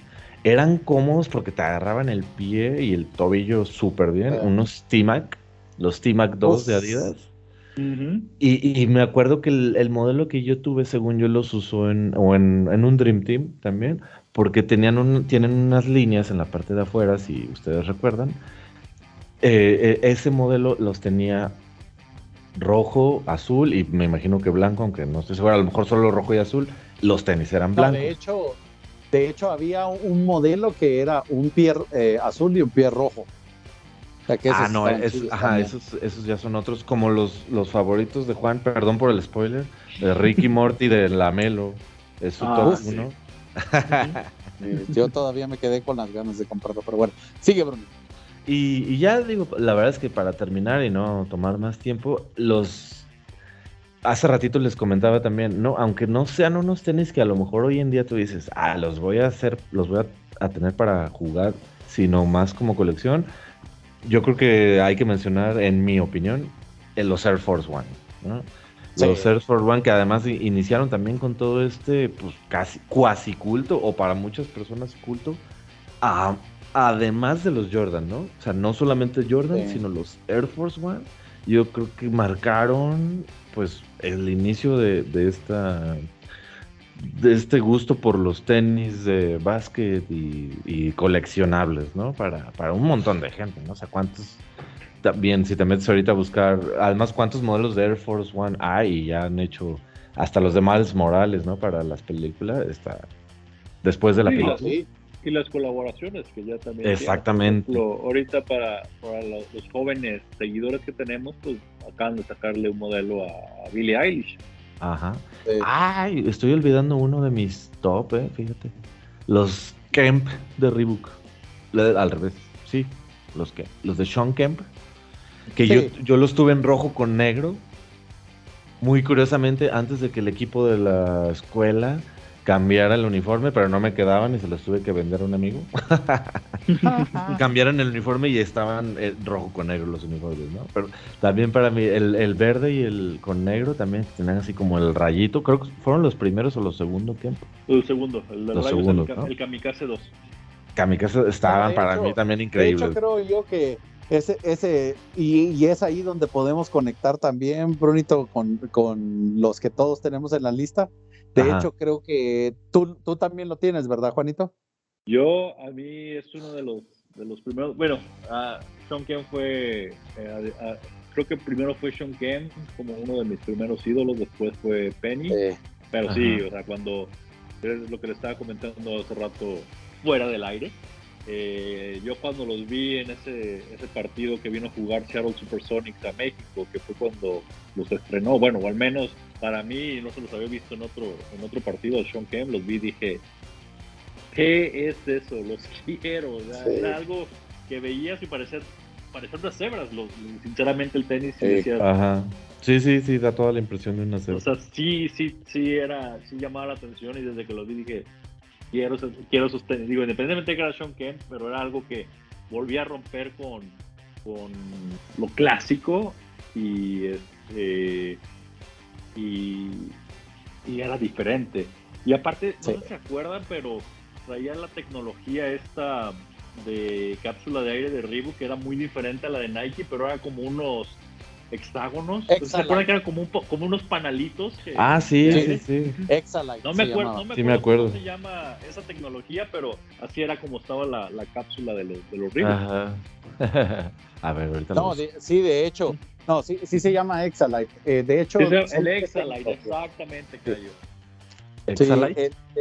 Eran cómodos porque te agarraban el pie y el tobillo súper bien. Unos T-Mac, los T-Mac 2 de Adidas. y, me acuerdo que el, modelo que yo tuve, según yo, los usó en, o en, en un Dream Team también porque tenían un, tienen unas líneas en la parte de afuera, si ustedes recuerdan. Eh, eh, ese modelo los tenía rojo, azul y me imagino que blanco, aunque no estoy seguro, a lo mejor solo rojo y azul. Los tenis eran blancos. de hecho, de hecho había un modelo que era un pie eh, azul y un pie rojo. ah, no, ajá, esos, esos, ya son otros, como los, los favoritos de Juan, perdón por el spoiler, de Ricky Morty de Lamelo. Es su ah, top uno. Yo todavía me quedé con las ganas de comprarlo, pero bueno, sigue Bruno. Y, ya digo, la verdad es que para terminar y no tomar más tiempo, los hace ratito les comentaba también, no, aunque no sean unos tenis que a lo mejor hoy en día tú dices, ah, los voy a hacer, los voy a, tener para jugar, sino más como colección. Yo creo que hay que mencionar, en mi opinión, los Air Force One, ¿no? Los Air Force One que además iniciaron también con todo este, pues casi cuasi culto, o para muchas personas culto, además de los Jordan, ¿no? O sea, no solamente Jordan, sino los Air Force One, yo creo que marcaron, pues, el inicio de, esta de este gusto por los tenis de básquet y, coleccionables, ¿no? Para, para un montón de gente, ¿no? O sea, cuántos también, si te metes ahorita a buscar, además, cuántos modelos de Air Force One hay y ya han hecho hasta los de Miles Morales, ¿no? Para las películas, está después de la película. y las colaboraciones que ya también. Exactamente. ahorita para, para los, jóvenes seguidores que tenemos, pues acaban de sacarle un modelo a, Billie Eilish. Ajá. Ay, estoy olvidando uno de mis top, eh, fíjate. Los Kemp de Reebok. Al revés, sí. Los que, los de Sean Kemp. Que yo, yo los tuve en rojo con negro. Muy curiosamente, antes de que el equipo de la escuela cambiara el uniforme, pero no me quedaban y se los tuve que vender a un amigo. Cambiaron el uniforme y estaban eh, rojo con negro los uniformes, ¿no? Pero también para mí, el, verde y el con negro también tenían así como el rayito. Creo que fueron los primeros o los segundos tiempos. El segundo, el de el, Kamikaze 2. Kamikaze estaban para mí también increíbles. De hecho, creo yo que ese, ese, y, es ahí donde podemos conectar también, Brunito, con, con los que todos tenemos en la lista de hecho, creo que tú, tú también lo tienes, ¿verdad, Juanito? Yo, a mí es uno de los, de los primeros. Bueno, uh, Sean Kemp fue. Eh, creo que primero fue Sean Kemp como uno de mis primeros ídolos, después fue Penny. Pero sí, o sea, cuando. Es lo que le estaba comentando hace rato fuera del aire. Eh, yo cuando los vi en ese, ese partido que vino a jugar Seattle Supersonics a México, que fue cuando los estrenó, bueno, o al menos para mí no se los había visto en otro, en otro partido de Sean Kemp, los vi y dije, ¿qué es eso? Los quiero, era algo que veías y parecían, parecían unas cebras, sinceramente el tenis sí, Ajá. Sí, sí, sí, da toda la impresión de una cebra. O sea, sí, sí, sí, era, sí llamaba la atención y desde que los vi dije, quiero, quiero esos tenis. Digo, independientemente de que era Sean Kemp, pero era algo que volvía a romper con, con lo clásico y, este, y, y era diferente. Y aparte, no sé si se acuerdan, pero traía la tecnología esta de cápsula de aire de Reebok que era muy diferente a la de Nike, pero era como unos hexágonos. ¿Se acuerdan que eran como, un como unos panalitos? ah, sí, sí, sí. Exalite. No me acuerdo, no me sí, me acuerdo cómo se llama esa tecnología, pero así era como estaba la, la cápsula de los, de los Ajá. A ver, ahorita No, sí, de hecho. No, sí, sí se llama Exalite. Eh, de hecho. el Exalite, exactamente, creo ¿Exalite? Sí,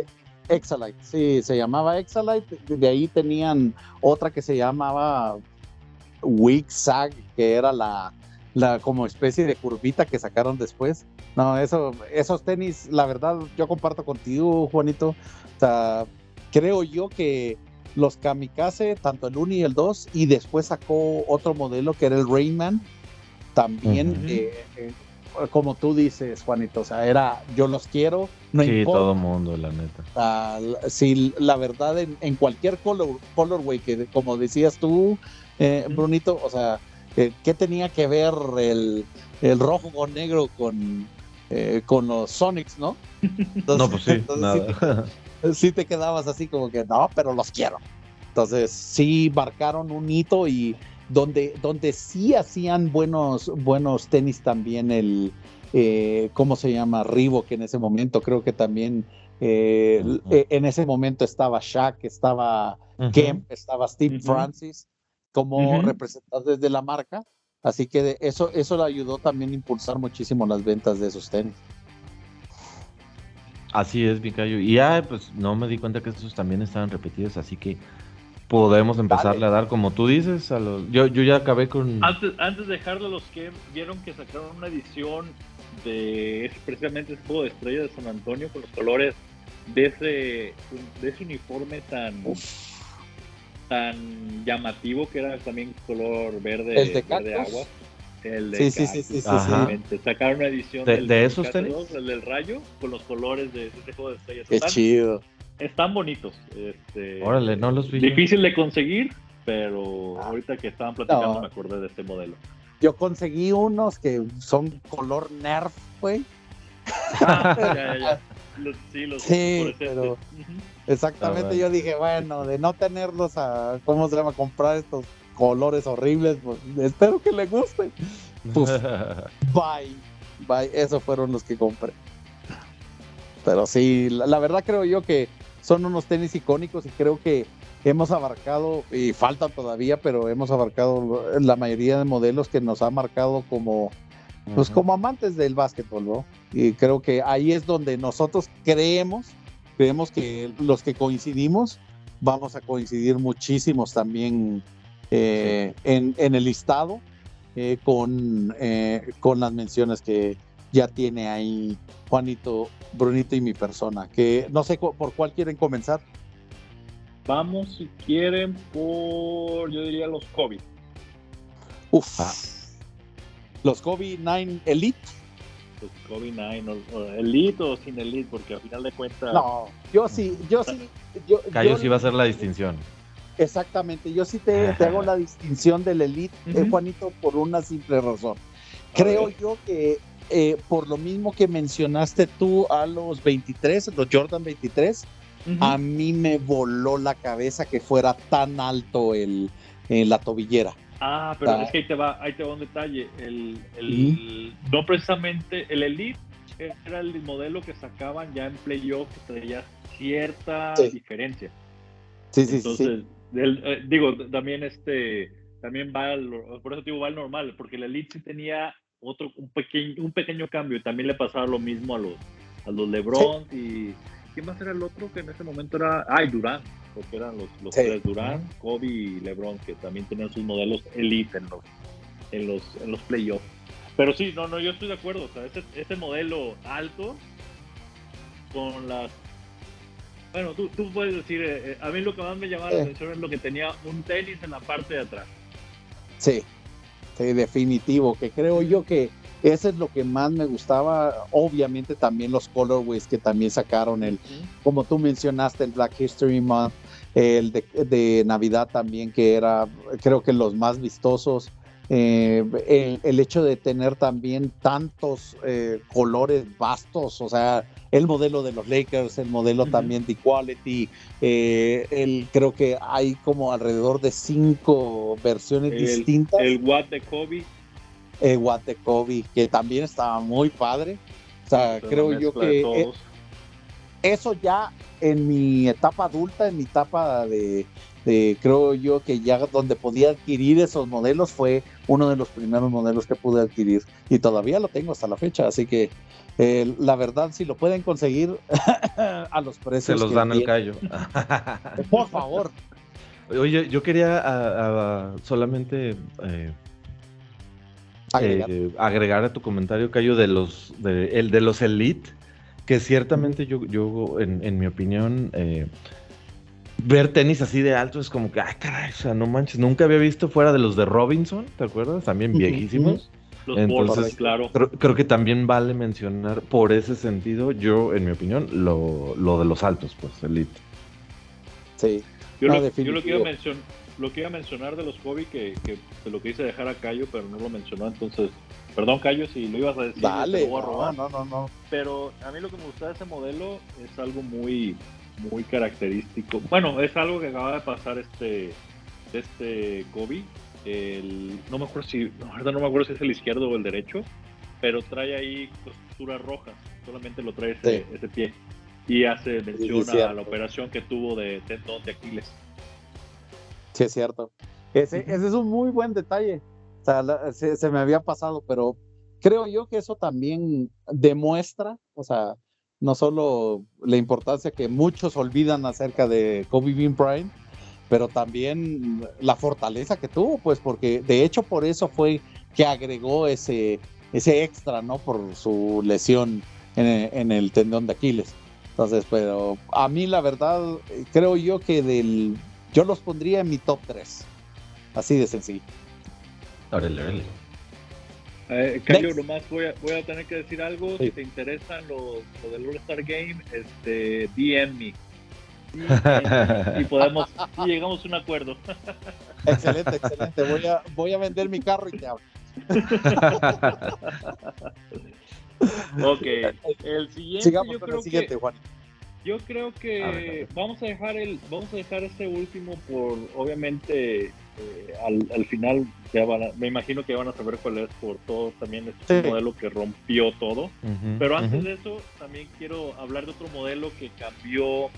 Exalite, sí, se llamaba Exalite. De ahí tenían otra que se llamaba Wig Sag, que era la la como especie de curvita que sacaron después. No, eso, esos tenis, la verdad, yo comparto contigo, Juanito. O sea, creo yo que los Kamikaze, tanto el 1 y el 2, y después sacó otro modelo que era el Rayman, también, eh, eh, como tú dices, Juanito, o sea, era yo los quiero, no sí, todo mundo, la neta. sí, la verdad, en, cualquier color, colorway, que como decías tú, eh, Brunito, o sea, ¿Qué tenía que ver el, rojo con negro con, eh, con los Sonics, no? no, pues sí, nada. Sí, te, quedabas así como que, no, pero los quiero. Entonces, sí marcaron un hito y donde, donde sí hacían buenos, buenos tenis también el, eh, ¿cómo se llama? que en ese momento creo que también eh, en ese momento estaba Shaq, estaba Kemp, estaba Steve Francis como representantes de la marca. Así que eso, eso le ayudó también a impulsar muchísimo las ventas de esos tenis. Así es, Vicayo. Y ya, pues no me di cuenta que esos también estaban repetidos, así que podemos empezarle a dar, como tú dices, a los... Yo, yo ya acabé con... Antes, antes de dejarlo, los que vieron que sacaron una edición de precisamente ese juego de estrella de San Antonio con los colores de ese, de ese uniforme tan tan llamativo que era también color verde, ¿El de verde agua. El de sí, sí, sí, sí, sí, Sacaron una edición de, del, de esos tenis. el del rayo, con los colores de ese juego de estrellas. Qué chido. Están bonitos. Este, Órale, no los vi. Difícil de conseguir, pero ah. ahorita que estaban platicando me acordé de este modelo. Yo conseguí unos que son color Nerf, güey. Ah, ya, ya, ya. sí, los sí pero exactamente yo dije, bueno, de no tenerlos a, ¿cómo se llama? Comprar estos colores horribles, pues espero que le gusten. Pues, bye, bye, esos fueron los que compré. Pero sí, la, verdad creo yo que son unos tenis icónicos y creo que hemos abarcado, y falta todavía, pero hemos abarcado la mayoría de modelos que nos ha marcado como, pues como amantes del básquetbol, ¿no? Y creo que ahí es donde nosotros creemos, creemos que los que coincidimos, vamos a coincidir muchísimos también en, en, el listado con, con las menciones que ya tiene ahí Juanito, Brunito y mi persona. Que no sé por cuál quieren comenzar. Vamos, si quieren, por, yo diría los COVID. Uf. Ah. Los COVID-9 Elite. Los COVID-9 Elite o sin Elite, porque al final de cuentas. No, yo sí, yo sí. Yo, Cayo sí va a ser la distinción. Exactamente, yo sí te, hago la distinción del Elite, eh, Juanito, por una simple razón. Creo yo que eh, por lo mismo que mencionaste tú a los 23, los Jordan 23, a mí me voló la cabeza que fuera tan alto el, eh, la tobillera. Ah, pero es que ahí te va, ahí te va un detalle. El, el No precisamente el Elite era el modelo que sacaban ya en playoff que traía cierta diferencia. Sí, sí, sí. Eh, digo, también este, también va, por eso digo, va al normal, porque el Elite sí tenía otro, un pequeño, un pequeño cambio y también le pasaba lo mismo a los, a los LeBron y ¿quién más era el otro que en ese momento era? Ay, Durán, porque eran los, los tres Durán, Kobe y LeBron, que también tenían sus modelos elite en los, en los, en los playoffs. Pero sí, no, no, yo estoy de acuerdo. O sea, ese, ese modelo alto con las. Bueno, tú, tú puedes decir, eh, eh, a mí lo que más me llamaba la atención es lo que tenía un tenis en la parte de atrás. Sí, sí, definitivo, que creo yo que ese es lo que más me gustaba. Obviamente también los colorways que también sacaron el, como tú mencionaste, el Black History Month, el de, Navidad también, que era creo que los más vistosos. Eh, el, hecho de tener también tantos eh, colores vastos, o sea, el modelo de los Lakers, el modelo también de Equality, eh, el, creo que hay como alrededor de cinco versiones distintas. El Watt de Kobe eh, que también estaba muy padre. O sea, creo yo que eh, eso ya en mi etapa adulta, en mi etapa de, creo yo que ya donde podía adquirir esos modelos fue uno de los primeros modelos que pude adquirir y todavía lo tengo hasta la fecha, así que eh, la verdad si lo pueden conseguir a los precios se los dan el callo. Por favor. Oye, yo quería solamente eh, eh, agregar. a tu comentario, Cayo, de los, de, el de los Elite, que ciertamente yo, yo en, mi opinión, eh, ver tenis así de alto es como que, ay, caray, o sea, no manches, nunca había visto fuera de los de Robinson, ¿te acuerdas? También viejísimos. Los Entonces, claro. Creo, que también vale mencionar por ese sentido, yo, en mi opinión, lo, lo de los altos, pues, Elite. Sí. Yo, lo, yo lo quiero mencionar lo que iba a mencionar de los hobby, que, que lo que hice dejar a Cayo, pero no lo mencionó, entonces, perdón Cayo, si lo ibas a decir, Dale, voy a robar. No, no, no, Pero a mí lo que me gusta de ese modelo es algo muy, muy característico. Bueno, es algo que acaba de pasar este, este Kobe. El, no me acuerdo si, no, no me acuerdo si es el izquierdo o el derecho, pero trae ahí costuras rojas, solamente lo trae ese, ese pie. Y hace mención a la operación que tuvo de tendón de Aquiles. Sí, es cierto. Ese, es un muy buen detalle. O sea, se, me había pasado, pero creo yo que eso también demuestra, o sea, no solo la importancia que muchos olvidan acerca de Kobe Bean Prime, pero también la fortaleza que tuvo, pues porque de hecho por eso fue que agregó ese, ese extra, ¿no? Por su lesión en en el tendón de Aquiles. Entonces, pero a mí la verdad, creo yo que del yo los pondría en mi top 3. Así de sencillo. Órale, órale. Eh, Cayo, nomás voy a, voy a tener que decir algo. Si te interesan los lo del All-Star Game, este, DM me. Y, podemos, y llegamos a un acuerdo. Excelente, excelente. Voy a, voy a vender mi carro y te hablo. ok, el siguiente. Sigamos con el siguiente, Juan. Yo creo que vamos a dejar el, vamos a dejar este último por, obviamente, eh, al, final ya me imagino que van a saber cuál es por todo también este modelo que rompió todo. Pero antes de eso también quiero hablar de otro modelo que cambió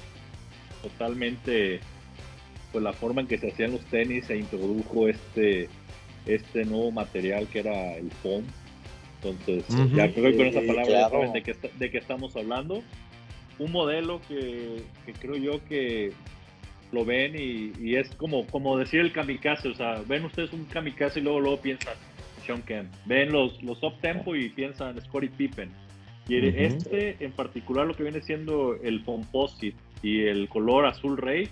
totalmente pues la forma en que se hacían los tenis e introdujo este este nuevo material que era el foam. Entonces, ya creo que con esa palabra ya saben de qué, de qué estamos hablando un modelo que, creo yo que lo ven y, es como, como decir el kamikaze, o sea, ven ustedes un kamikaze y luego, luego piensan Sean Kemp. Ven los, los up tempo y piensan Scottie Pippen. Y este en particular lo que viene siendo el composite y el color azul rey,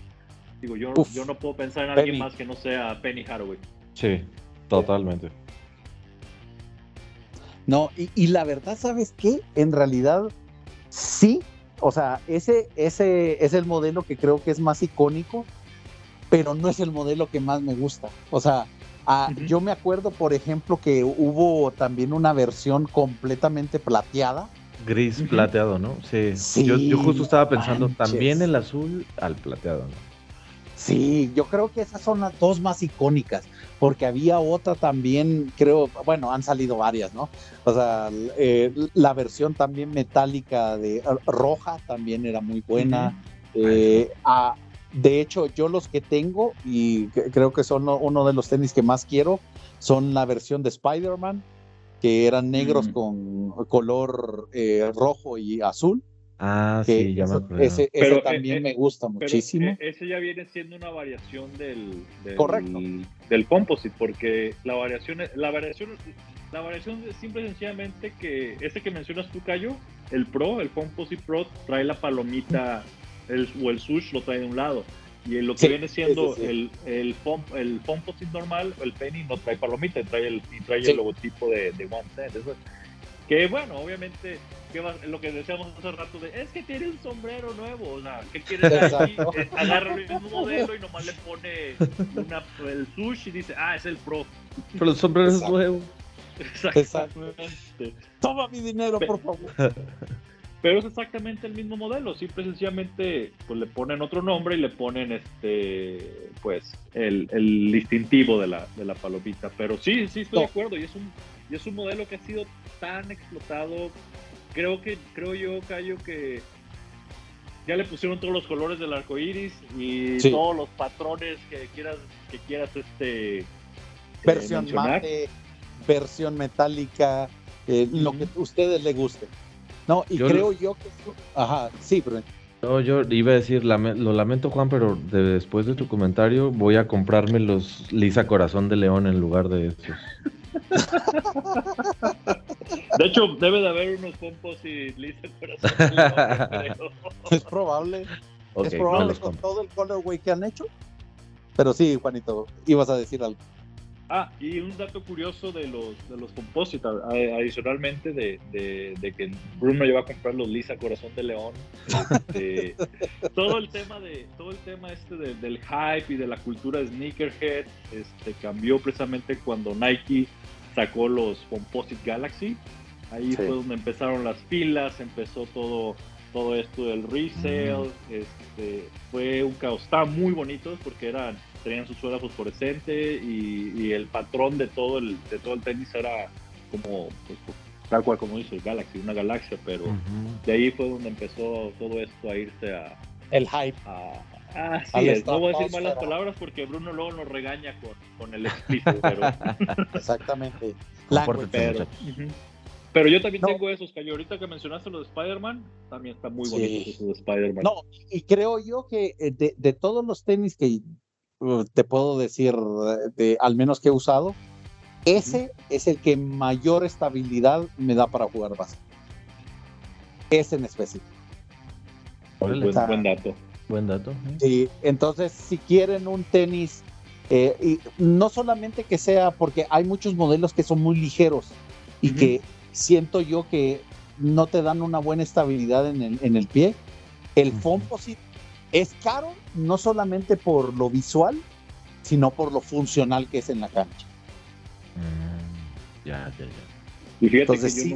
digo, yo, yo no puedo pensar en alguien más que no sea Penny Haraway. Sí, totalmente. No, y, y, la verdad, ¿sabes qué? En realidad, sí, o sea, ese, ese es el modelo que creo que es más icónico, pero no es el modelo que más me gusta. O sea, ah, yo me acuerdo, por ejemplo, que hubo también una versión completamente plateada. Gris plateado, ¿no? Sí. yo, justo estaba pensando también el azul al plateado, ¿no? Sí, yo creo que esas son las dos más icónicas, porque había otra también, creo, bueno, han salido varias, ¿no? O sea, eh, la versión también metálica de eh, roja también era muy buena. Eh, de hecho, yo los que tengo, y creo que son uno de los tenis que más quiero, son la versión de Spider-Man, que eran negros mm. con color rojo y azul. Ah, sí, ya me acuerdo. Ese, pero, eh, también eh, me gusta muchísimo. Ese ya viene siendo una variación del, del, Correcto. del composite, porque la variación, la variación, la variación es simple y sencillamente que ese que mencionas tú, Cayo, el Pro, el Composite Pro, trae la palomita el, o el sush lo trae de un lado. Y lo que viene siendo el, el, el composite normal, el penny, no trae palomita, trae el, y trae el logotipo de, de One que bueno, obviamente, lo que decíamos hace rato de, es que tiene un sombrero nuevo, o sea, ¿qué quiere decir? Eh, agarra el mismo modelo y nomás le pone una, el sushi y dice, ah, es el pro. Pero el sombrero es nuevo. Exactamente. Toma mi dinero, por favor. Pero es exactamente el mismo modelo, simple y sencillamente pues le ponen otro nombre y le ponen este pues el, el distintivo de la, de la palomita. Pero sí, sí estoy de acuerdo, y es un, y es un modelo que ha sido tan explotado. Creo que, creo yo, Cayo, que ya le pusieron todos los colores del arco iris y todos los patrones que quieras, que quieras este eh, versión mate, versión metálica, eh, lo que a ustedes les guste. No, y creo yo que... Ajá, sí, pero... No, yo iba a decir, lo lamento Juan, pero después de tu comentario voy a comprarme los Lisa Corazón de León en lugar de estos. De hecho, debe de haber unos compos y Lisa Corazón de León. Es probable. es probable con todo el colorway que han hecho. Pero sí, Juanito, ibas a decir algo. Ah, y un dato curioso de los, de los composites, adicionalmente de, de, que Bruno lleva a comprar los Lisa Corazón de León. Este, todo el tema de todo el tema este del hype y de la cultura de sneakerhead este, cambió precisamente cuando Nike sacó los Composite Galaxy. Ahí fue donde empezaron las pilas, empezó todo todo esto del resale, este, fue un caos, estaban muy bonitos porque eran tenían su suela fosforescente y, el patrón de todo el, de todo el tenis era como, pues, tal cual como dice el Galaxy, una galaxia, pero de ahí fue donde empezó todo esto a irse a... El hype. Ah, sí, no voy a decir malas palabras porque Bruno luego nos regaña con, con el explícito, pero... Exactamente. pero, pero yo también tengo esos, que ahorita que mencionaste los de Spider-Man, también están muy bonitos esos de Spider-Man. No, y creo yo que eh, de, de, todos los tenis que Uh, te puedo decir, de, al menos que he usado, ese es el que mayor estabilidad me da para jugar base. Ese en específico. Buen, buen, dato. Buen dato. Sí, entonces si quieren un tenis, eh, y no solamente que sea, porque hay muchos modelos que son muy ligeros y que siento yo que no te dan una buena estabilidad en el, en el pie. El Fomposite es caro no solamente por lo visual, sino por lo funcional que es en la cancha. Mm, ya, ya, ya. Y fíjate que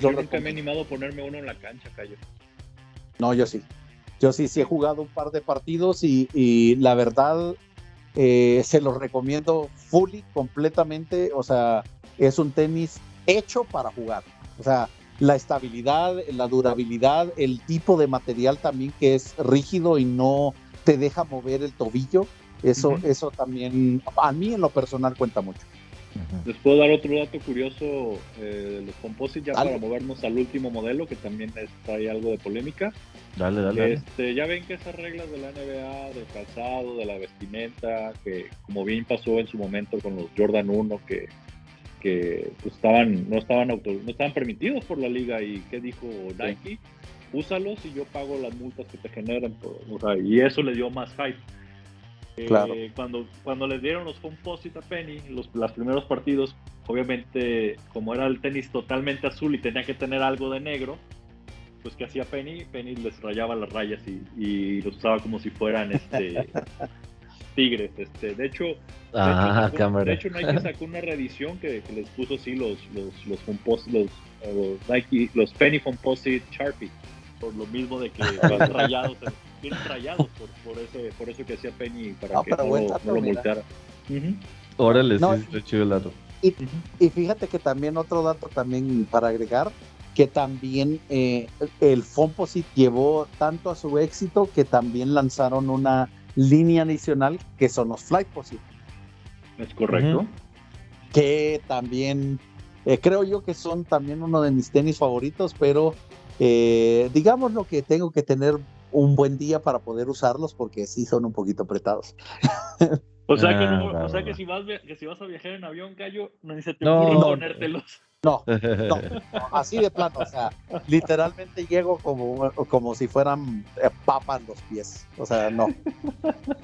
yo, nunca, me, he animado a ponerme uno en la cancha, Cayo. No, yo sí. Yo sí, sí he jugado un par de partidos y, la verdad eh, se los recomiendo fully, completamente. O sea, es un tenis hecho para jugar. O sea, la estabilidad, la durabilidad, el tipo de material también que es rígido y no te deja mover el tobillo. Eso, eso también a mí en lo personal cuenta mucho. Les puedo dar otro dato curioso eh, de los composites ya para movernos al último modelo que también está ahí algo de polémica. Dale, dale, este, Ya ven que esas reglas de la NBA, del calzado, de la vestimenta, que como bien pasó en su momento con los Jordan 1, que, que pues, estaban, no, estaban auto, no estaban permitidos por la liga y qué dijo Nike, úsalos y yo pago las multas que te generan. y eso le dio más hype. Claro. Eh, cuando, cuando les dieron los composite a Penny, los, los primeros partidos, obviamente, como era el tenis totalmente azul y tenía que tener algo de negro, pues que hacía Penny, Penny les rayaba las rayas y, los usaba como si fueran este tigres. Este, de hecho, ah, de, hecho Nike sacó una reedición que, les puso así los los los, los, Nike, los Penny Composite Sharpie, por lo mismo de que van rayados, vienen rayados por, por, ese, por eso que hacía Penny para que no, lo multara. Órale, sí, chido el dato. Y, y, fíjate que también otro dato también para agregar, que también eh, el Fomposite llevó tanto a su éxito que también lanzaron una línea adicional que son los Flightposite. Es correcto. Que también eh, creo yo que son también uno de mis tenis favoritos, pero eh, digamos lo que tengo que tener un buen día para poder usarlos porque sí son un poquito apretados. O sea, que, ah, o sea que, si vas, que si vas a viajar en avión, Gallo, no se te no, ponértelos. No, no, así de plano, o sea, literalmente llego como, como si fueran eh, papas los pies, o sea, no.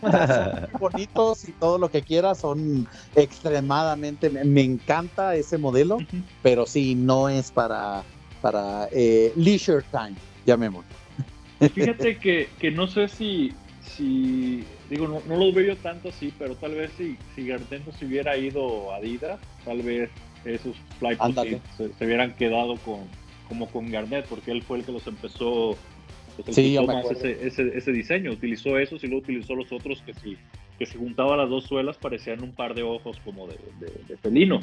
son bonitos y todo lo que quieras, son extremadamente, me, encanta ese modelo, pero sí, no es para, para eh, leisure time, llamémoslo. Fíjate que, que no sé si, si digo, no, no, lo veo tanto así, pero tal vez si, si se hubiera ido a Adidas, tal vez esos fly se, se, hubieran quedado con como con Garnett, porque él fue el que los empezó, pues, sí, más ese, ese, ese, diseño, utilizó esos y luego utilizó los otros que si, que si juntaba las dos suelas parecían un par de ojos como de, de, felino.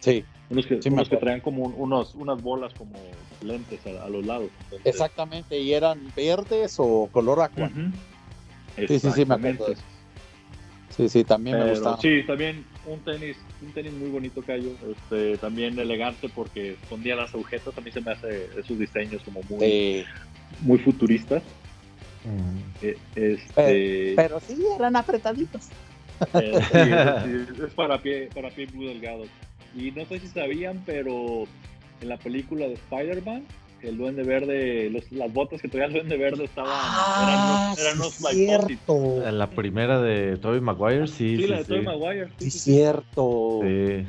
Sí. Unos que, unos que traían como unos, unas bolas como lentes a, los lados. Exactamente, y eran verdes o color aqua. Sí, sí, sí, me acuerdo. Sí, sí, también me gusta. Sí, también un tenis, un tenis muy bonito, Cayo. Este, también elegante porque escondía las agujetas. Mí se me hace esos diseños como muy, muy futuristas. Mm. Eh, este... pero, sí, eran apretaditos. Eh, sí, es para pie, para pie muy delgado. Y no sé si sabían, pero en la película de Spider-Man el Duende Verde, las botas que traía el Duende Verde estaban. Ah, eran, unos cierto. En la primera de Tobey Maguire, sí. Sí, la de Tobey Maguire. Sí, cierto. Sí.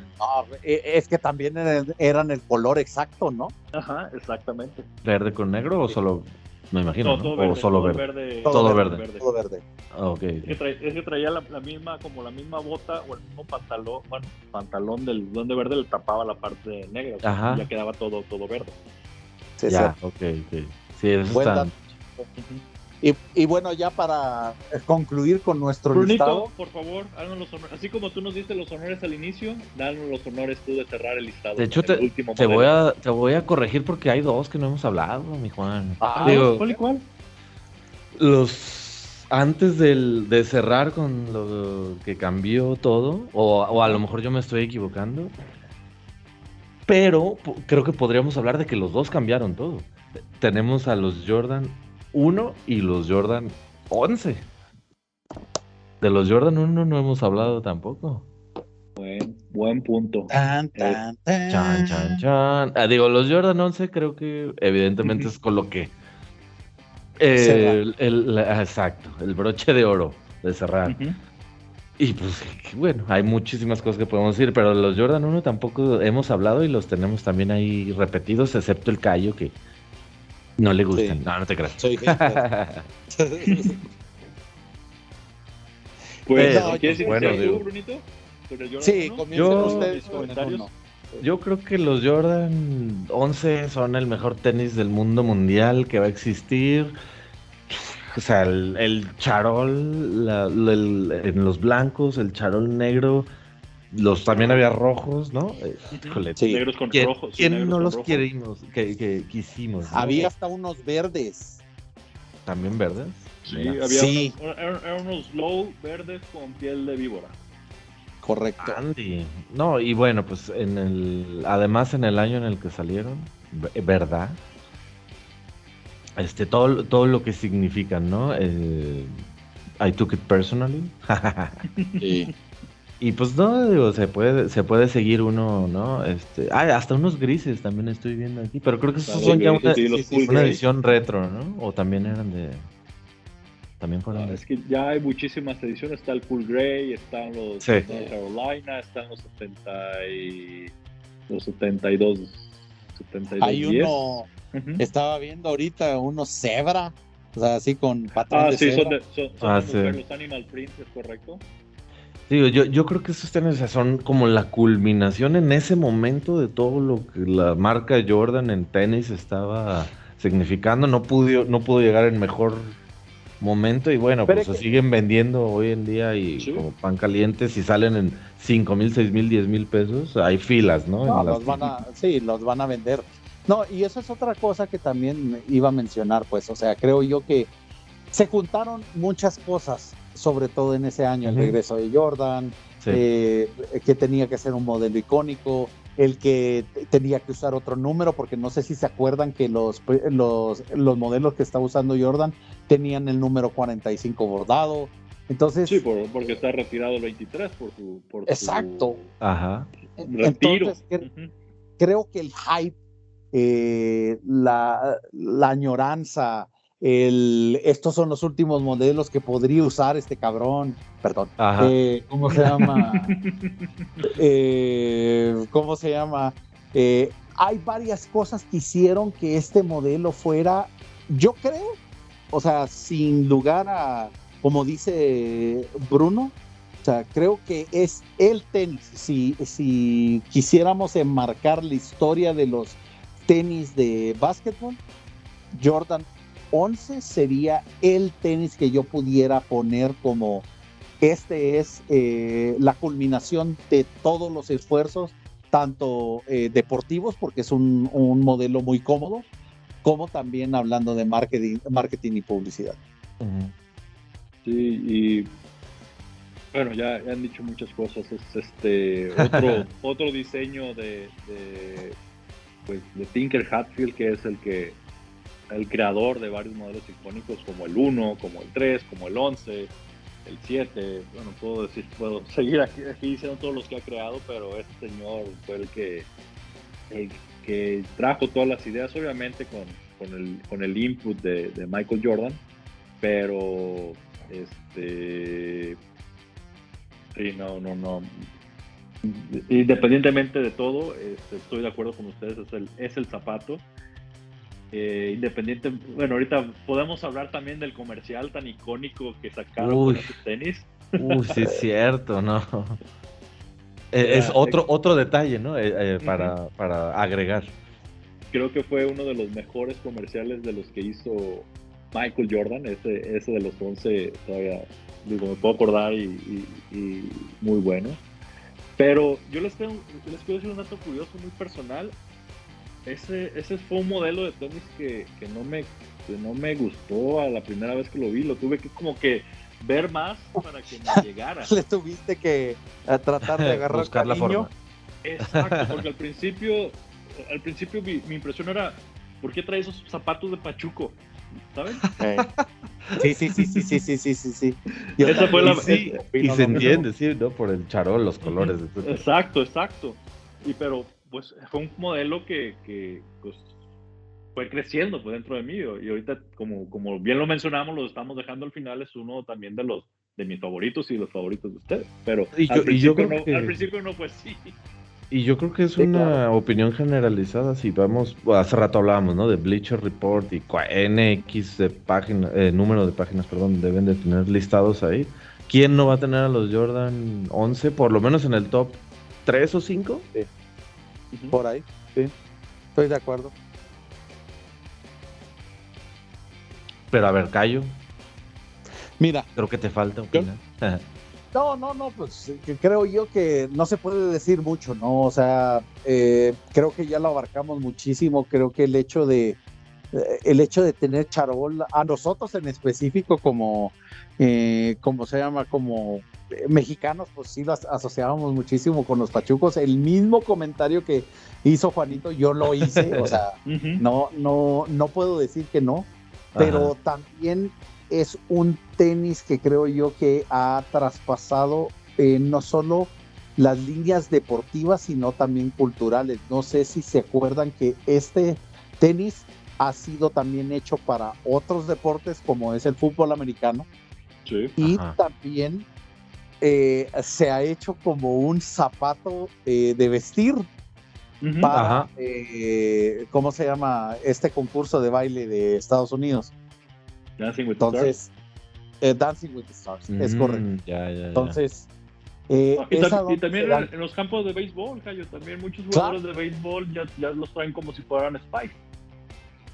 E, es que también eran el color exacto, ¿no? Ajá, exactamente. ¿Verde con negro o solo.? Me imagino, ¿no? o solo verde. Todo, verde. Todo verde. Ah, okay. Es, que traía, la, misma, como la misma bota o el mismo pantalón, bueno, pantalón del Duende Verde le tapaba la parte negra. Ajá. ya quedaba todo, todo verde ya, ok, ok. Sí, eso está... y, y, bueno, ya para concluir con nuestro Brunito, listado. por favor, háganos los honores. Así como tú nos diste los honores al inicio, danos los honores tú de cerrar el listado. De hecho, te, te voy a, te voy a corregir porque hay dos que no hemos hablado, mi Juan. Ah, ¿cuál y cuál? Los antes del, de cerrar con lo que cambió todo, o, o, a lo mejor yo me estoy equivocando, pero creo que podríamos hablar de que los dos cambiaron todo. Tenemos a los Jordan 1 y los Jordan 11. De los Jordan 1 no hemos hablado tampoco. Buen, buen punto. Tan, tan, tan. Chan, chan, chan. Ah, digo, los Jordan 11 creo que evidentemente es con lo que... el, exacto, el broche de oro de cerrar. Y pues bueno, hay muchísimas cosas que podemos decir, pero los Jordan 1 tampoco hemos hablado y los tenemos también ahí repetidos, excepto el Cayo que no le gustan. No, no te creas. pues, no, ¿quieres bueno, digo, Brunito? Sí, yo, ustedes comentarios. Yo creo que los Jordan 11 son el mejor tenis del mundo mundial que va a existir. O sea, el, charol en los blancos, el charol negro, los también había rojos, ¿no? Eh, negros con rojos. ¿Quién no los querimos, que, quisimos? Había hasta unos verdes. ¿También verdes? Sí, había Unos, eran, unos low verdes con piel de víbora. Correcto. Andy. No, y bueno, pues en el. Además, en el año en el que salieron, ¿verdad? Este, todo, todo lo que significan, ¿no? Eh, I took it personally. sí. Y pues no, digo, se puede, se puede seguir uno, ¿no? Este, ah, hasta unos grises también estoy viendo aquí, pero creo que esos son ya una, una edición retro, ¿no? O también eran de, también fueron ah, Es que ya hay muchísimas ediciones, está el Cool Grey, están los de Carolina, están los 70 y los 72, 72 Hay uno, estaba viendo ahorita unos Zebra, o sea, así con patrón ah, sí, Son, de, son, ah, los Animal Prints, ¿es correcto? Digo, yo, yo creo que esos tenis son como la culminación en ese momento de todo lo que la marca Jordan en tenis estaba significando. No pudo, no pudo llegar en mejor momento y bueno, pues se siguen vendiendo hoy en día y como pan caliente, si salen en 5 mil, 6 mil, 10 mil pesos, hay filas, ¿no? los van a, sí, los van a vender. No, y eso es otra cosa que también iba a mencionar, pues, o sea, creo yo que se juntaron muchas cosas sobre todo en ese año, el regreso de Jordan, eh, que tenía que ser un modelo icónico, el que tenía que usar otro número, porque no sé si se acuerdan que los, los, los modelos que estaba usando Jordan tenían el número 45 bordado. Entonces, sí, porque está retirado el 23 por su. Por exacto. Ajá. Retiro. creo que el hype, eh, la, la añoranza, el, estos son los últimos modelos que podría usar este cabrón. Perdón. Eh, ¿Cómo se llama? Eh, ¿Cómo se llama? Eh, hay varias cosas que hicieron que este modelo fuera, yo creo, o sea, sin lugar a, como dice Bruno, o sea, creo que es el tenis. Si, si quisiéramos enmarcar la historia de los tenis de básquetbol, Jordan 11 sería el tenis que yo pudiera poner como este es eh, la culminación de todos los esfuerzos, tanto eh, deportivos, porque es un, modelo muy cómodo, como también hablando de marketing, marketing y publicidad. Sí, y bueno, ya, han dicho muchas cosas. Es este otro, otro diseño de, de, pues, de Tinker Hatfield, que es el que el creador de varios modelos icónicos como el 1, como el 3, como el 11, el 7. Bueno, puedo decir, puedo seguir aquí, diciendo todos los que ha creado, pero este señor fue el que, que trajo todas las ideas, obviamente con, con, el, con el input de, Michael Jordan, pero este. Sí, no, no, no. Independientemente de todo, este, estoy de acuerdo con ustedes, es el, es el zapato eh, independiente, bueno, ahorita podemos hablar también del comercial tan icónico que sacaron Uy. con tenis. Uy, sí es cierto, ¿no? Eh, es otro, otro detalle, ¿no? Eh, para, para agregar. Creo que fue uno de los mejores comerciales de los que hizo Michael Jordan, ese, ese de los 11, todavía, digo, me puedo acordar y, muy bueno. Pero yo les, tengo, les quiero decir un dato curioso, muy personal ese, ese fue un modelo de tenis que, no me, no me gustó a la primera vez que lo vi. Lo tuve que como que ver más para que me llegara. Le tuviste que tratar de agarrar Buscar la forma. Exacto, porque al principio, al principio mi, impresión era, ¿por qué trae esos zapatos de Pachuco? ¿Sabes? Sí, sí, sí, sí, sí, sí, sí, sí, sí. Esa fue la... y se entiende, sí, ¿no? Por el charol, los colores. Exacto, exacto. Y pero pues fue un modelo que, que pues, fue creciendo pues, dentro de mí y ahorita como, como bien lo mencionamos lo estamos dejando al final es uno también de los de mis favoritos y los favoritos de ustedes pero al, principio no, al principio no pues sí y yo creo que es una opinión generalizada. Si vamos, hace rato hablábamos, ¿no? De Bleacher Report y NX de página, eh, número de páginas, perdón, deben de tener listados ahí. ¿Quién no va a tener a los Jordan 11, por lo menos en el top 3 o 5? Sí. Por ahí, sí. Estoy de acuerdo. Pero a ver, Cayo. Mira. Creo que te falta opinar. no, no, no, pues creo yo que no se puede decir mucho, ¿no? O sea, eh, creo que ya lo abarcamos muchísimo. Creo que el hecho de eh, el hecho de tener charol a nosotros en específico como, eh, como se llama, como mexicanos, pues sí los asociábamos muchísimo con los pachucos. El mismo comentario que hizo Juanito, yo lo hice, o sea, no, no, no puedo decir que no, pero también es un tenis que creo yo que ha traspasado eh, no solo las líneas deportivas, sino también culturales. No sé si se acuerdan que este tenis ha sido también hecho para otros deportes como es el fútbol americano. Y también eh, se ha hecho como un zapato eh, de vestir para, eh, ¿cómo se llama? Este concurso de baile de Estados Unidos. Dancing with Entonces, the Stars. Dancing with the Stars, es mm, correcto. Entonces, ah, y, también en, los campos de béisbol, Cayo, también muchos jugadores de béisbol ya, ya los traen como si fueran Spike.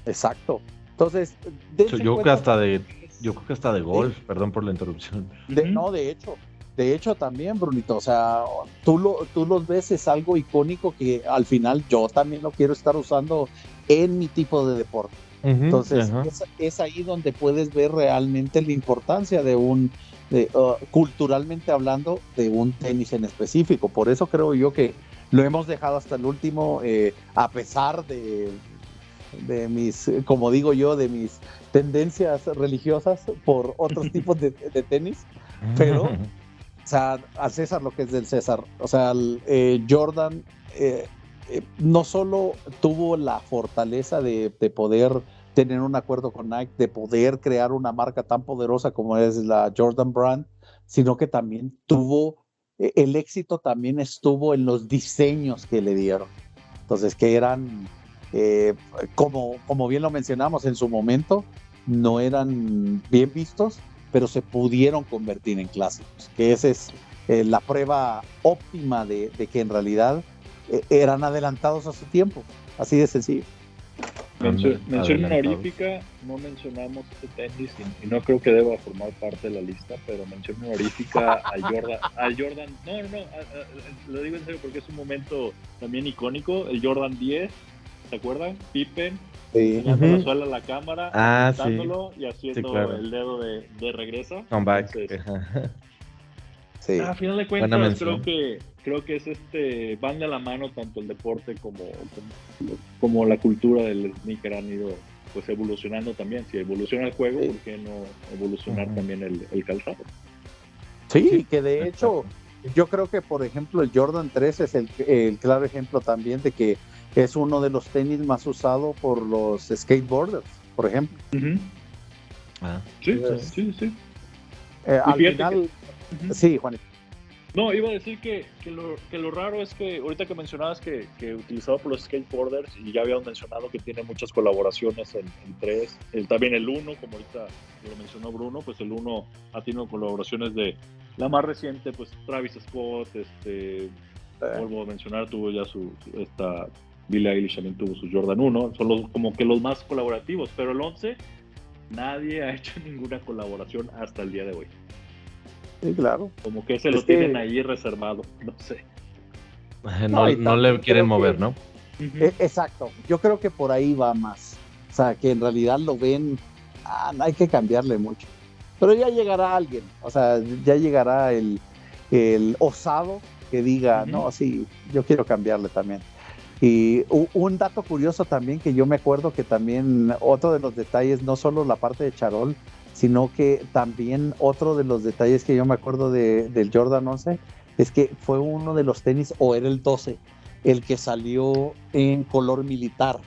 Exacto. Entonces, yo creo que hasta de yo creo que hasta de golf, perdón por la interrupción. No, de hecho, de hecho también, Brunito, o sea, tú, lo, tú los ves, es algo icónico que al final yo también lo quiero estar usando en mi tipo de deporte. Entonces, es, ahí donde puedes ver realmente la importancia de un, de, uh, culturalmente hablando, de un tenis en específico. Por eso creo yo que lo hemos dejado hasta el último, eh, a pesar de, de mis, como digo yo, de mis tendencias religiosas por otros tipos de, tenis, pero, o sea, al César lo que es del César, o sea, eh, Jordan eh, eh, no solo tuvo la fortaleza de, poder tener un acuerdo con Nike, de poder crear una marca tan poderosa como es la Jordan Brand, sino que también tuvo, el éxito también estuvo en los diseños que le dieron. Entonces, que eran como, como bien lo mencionamos en su momento, no eran bien vistos, pero se pudieron convertir en clásicos, que esa es eh, la prueba óptima de, que en realidad eh, eran adelantados a su tiempo, así de sencillo. mención honorífica, no mencionamos este tenis y, no creo que deba formar parte de la lista, pero mención honorífica a Jordan, a Jordan, no, no, no, lo digo en serio porque es un momento también icónico, el Jordan 10 ¿Se acuerdan? Pippen, sí. la suela a la cámara, ah, y haciendo el dedo de, de regreso. Comeback. sí. A final de cuentas, creo que, creo que es este, van de la mano tanto el deporte como, como, la cultura del sneaker han ido pues evolucionando también. Si evoluciona el juego, ¿por qué no evolucionar también el, el calzado? Sí, que de hecho, yo creo que por ejemplo el Jordan 3 es el, el claro ejemplo también de que es uno de los tenis más usados por los skateboarders, por ejemplo. ah. Sí, sí, sí. Eh, al final, sí, Juanito. No, iba a decir que, que, lo, que, lo, raro es que ahorita que mencionabas que, que utilizado por los skateboarders y ya habíamos mencionado que tiene muchas colaboraciones en, tres, el, también el uno, como ahorita lo mencionó Bruno, pues el uno ha tenido colaboraciones de la más reciente, pues Travis Scott, este, vuelvo a mencionar, tuvo ya su, esta Billie Eilish también tuvo su Jordan 1, son los, como que los más colaborativos, pero el 11 nadie ha hecho ninguna colaboración hasta el día de hoy. Sí, claro. Como que se lo tienen ahí reservado, no sé. No, le quieren mover, ¿no? E, exacto, yo creo que por ahí va más. O sea, que en realidad lo ven, ah, hay que cambiarle mucho. Pero ya llegará alguien, o sea, ya llegará el, osado que diga, no, sí, yo quiero cambiarle también. Y un dato curioso también que yo me acuerdo que también otro de los detalles, no solo la parte de Charol, sino que también otro de los detalles que yo me acuerdo de, del Jordan 11 es que fue uno de los tenis, o era el 12, el que salió en color militar,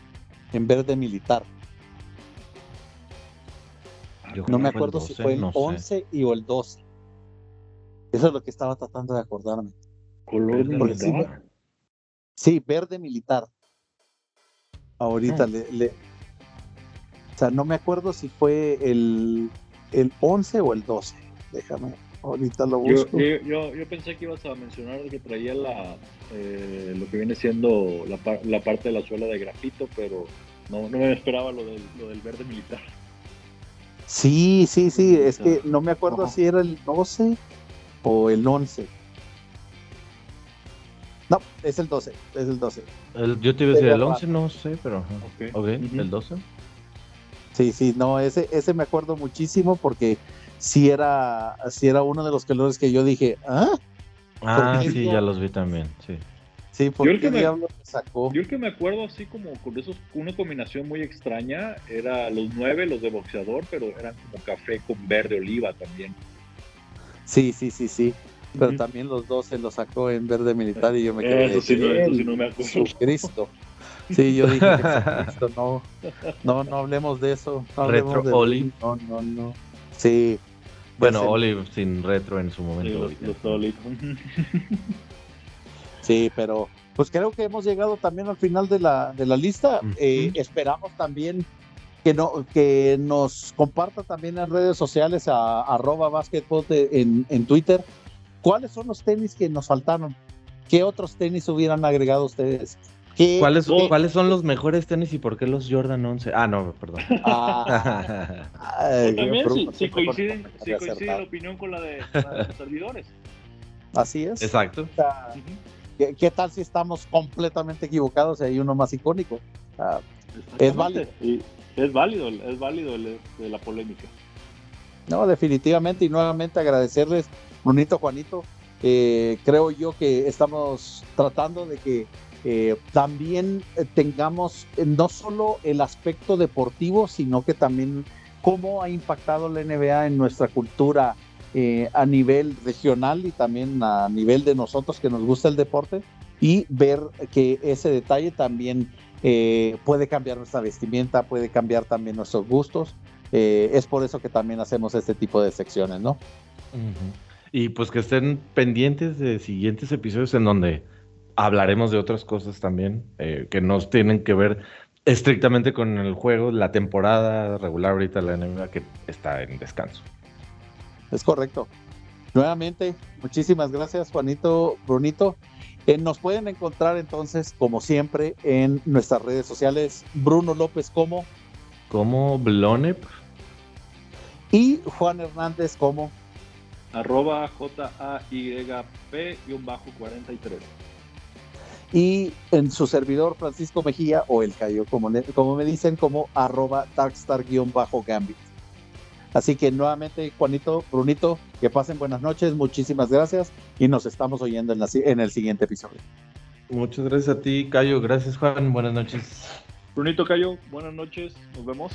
en verde militar. no me acuerdo si fue el 11 y o el 12. Eso es lo que estaba tratando de acordarme. Color militar. Sí, verde militar. Ahorita mm. le, O sea, no me acuerdo si fue el, el 11 o el 12. Déjame, ahorita lo busco. Yo, yo, pensé que ibas a mencionar que traía la, eh, lo que viene siendo la, la, parte de la suela de grafito, pero no, no me esperaba lo del, lo del verde militar. Sí, sí, sí, es que no me acuerdo si era el 12 o el 11 no, es el 12, es el 12. yo te iba a decir el 11, no sé, pero... Ok, okay el 12. Sí, Sí, sí, no, ese, ese me acuerdo muchísimo porque sí era, sí era uno de los colores que yo dije, ¿ah? Ah, sí, ya los vi también, sí. Sí, porque yo el que me, sacó. Yo el que me acuerdo así como con esos, una combinación muy extraña, era los nueve, los de boxeador, pero eran como café con verde oliva también. Sí, sí, sí, sí. Pero también los dos se los sacó en verde militar y yo me quedé. Eso sí, no, eso sí no me acuerdo. Cristo. Sí, yo dije, Cristo, no, no, no hablemos de eso. No retro de... Oli. No, no, no. Sí. Bueno, Oli sin retro en su momento. Sí, los, los Sí, pero pues creo que hemos llegado también al final de la, de la lista. Eh, esperamos también que, no, que nos comparta también en redes sociales a, arroba basketball en, en Twitter. ¿Cuáles son los tenis que nos faltaron? ¿Qué otros tenis hubieran agregado ustedes? ¿Cuáles, ¿Cuáles son los mejores tenis y por qué los Jordan 11? Ah, no, perdón. Ah, también si, coincide la opinión con la de, los servidores. Así es. Exacto. ¿qué, tal si estamos completamente equivocados y hay uno más icónico? es válido. es válido, es válido la polémica. No, definitivamente, y nuevamente agradecerles, Brunito, Juanito. Eh, creo yo que estamos tratando de que eh, también tengamos eh, no solo el aspecto deportivo, sino que también cómo ha impactado la NBA en nuestra cultura a nivel regional y también a nivel de nosotros que nos gusta el deporte y ver que ese detalle también puede cambiar nuestra vestimenta, puede cambiar también nuestros gustos. Es por eso que también hacemos este tipo de secciones, ¿no? Y pues que estén pendientes de siguientes episodios en donde hablaremos de otras cosas también que no tienen que ver estrictamente con el juego, la temporada regular ahorita la NBA que está en descanso. Es correcto. Nuevamente, muchísimas gracias, Juanito, Brunito. Eh, nos pueden encontrar entonces, como siempre, en nuestras redes sociales. Bruno López como. Como Blonep. Y Juan Hernández como. Arroba J-A-Y-P-43. Y en su servidor Francisco Mejía, o el Cayo, como, como me dicen, como arroba darkstar-gambit. Así que nuevamente, Juanito, Brunito, que pasen buenas noches, muchísimas gracias y nos estamos oyendo en, en el siguiente episodio. Muchas gracias a ti, Cayo. Gracias, Juan. Buenas noches. Brunito, Cayo, buenas noches. Nos vemos.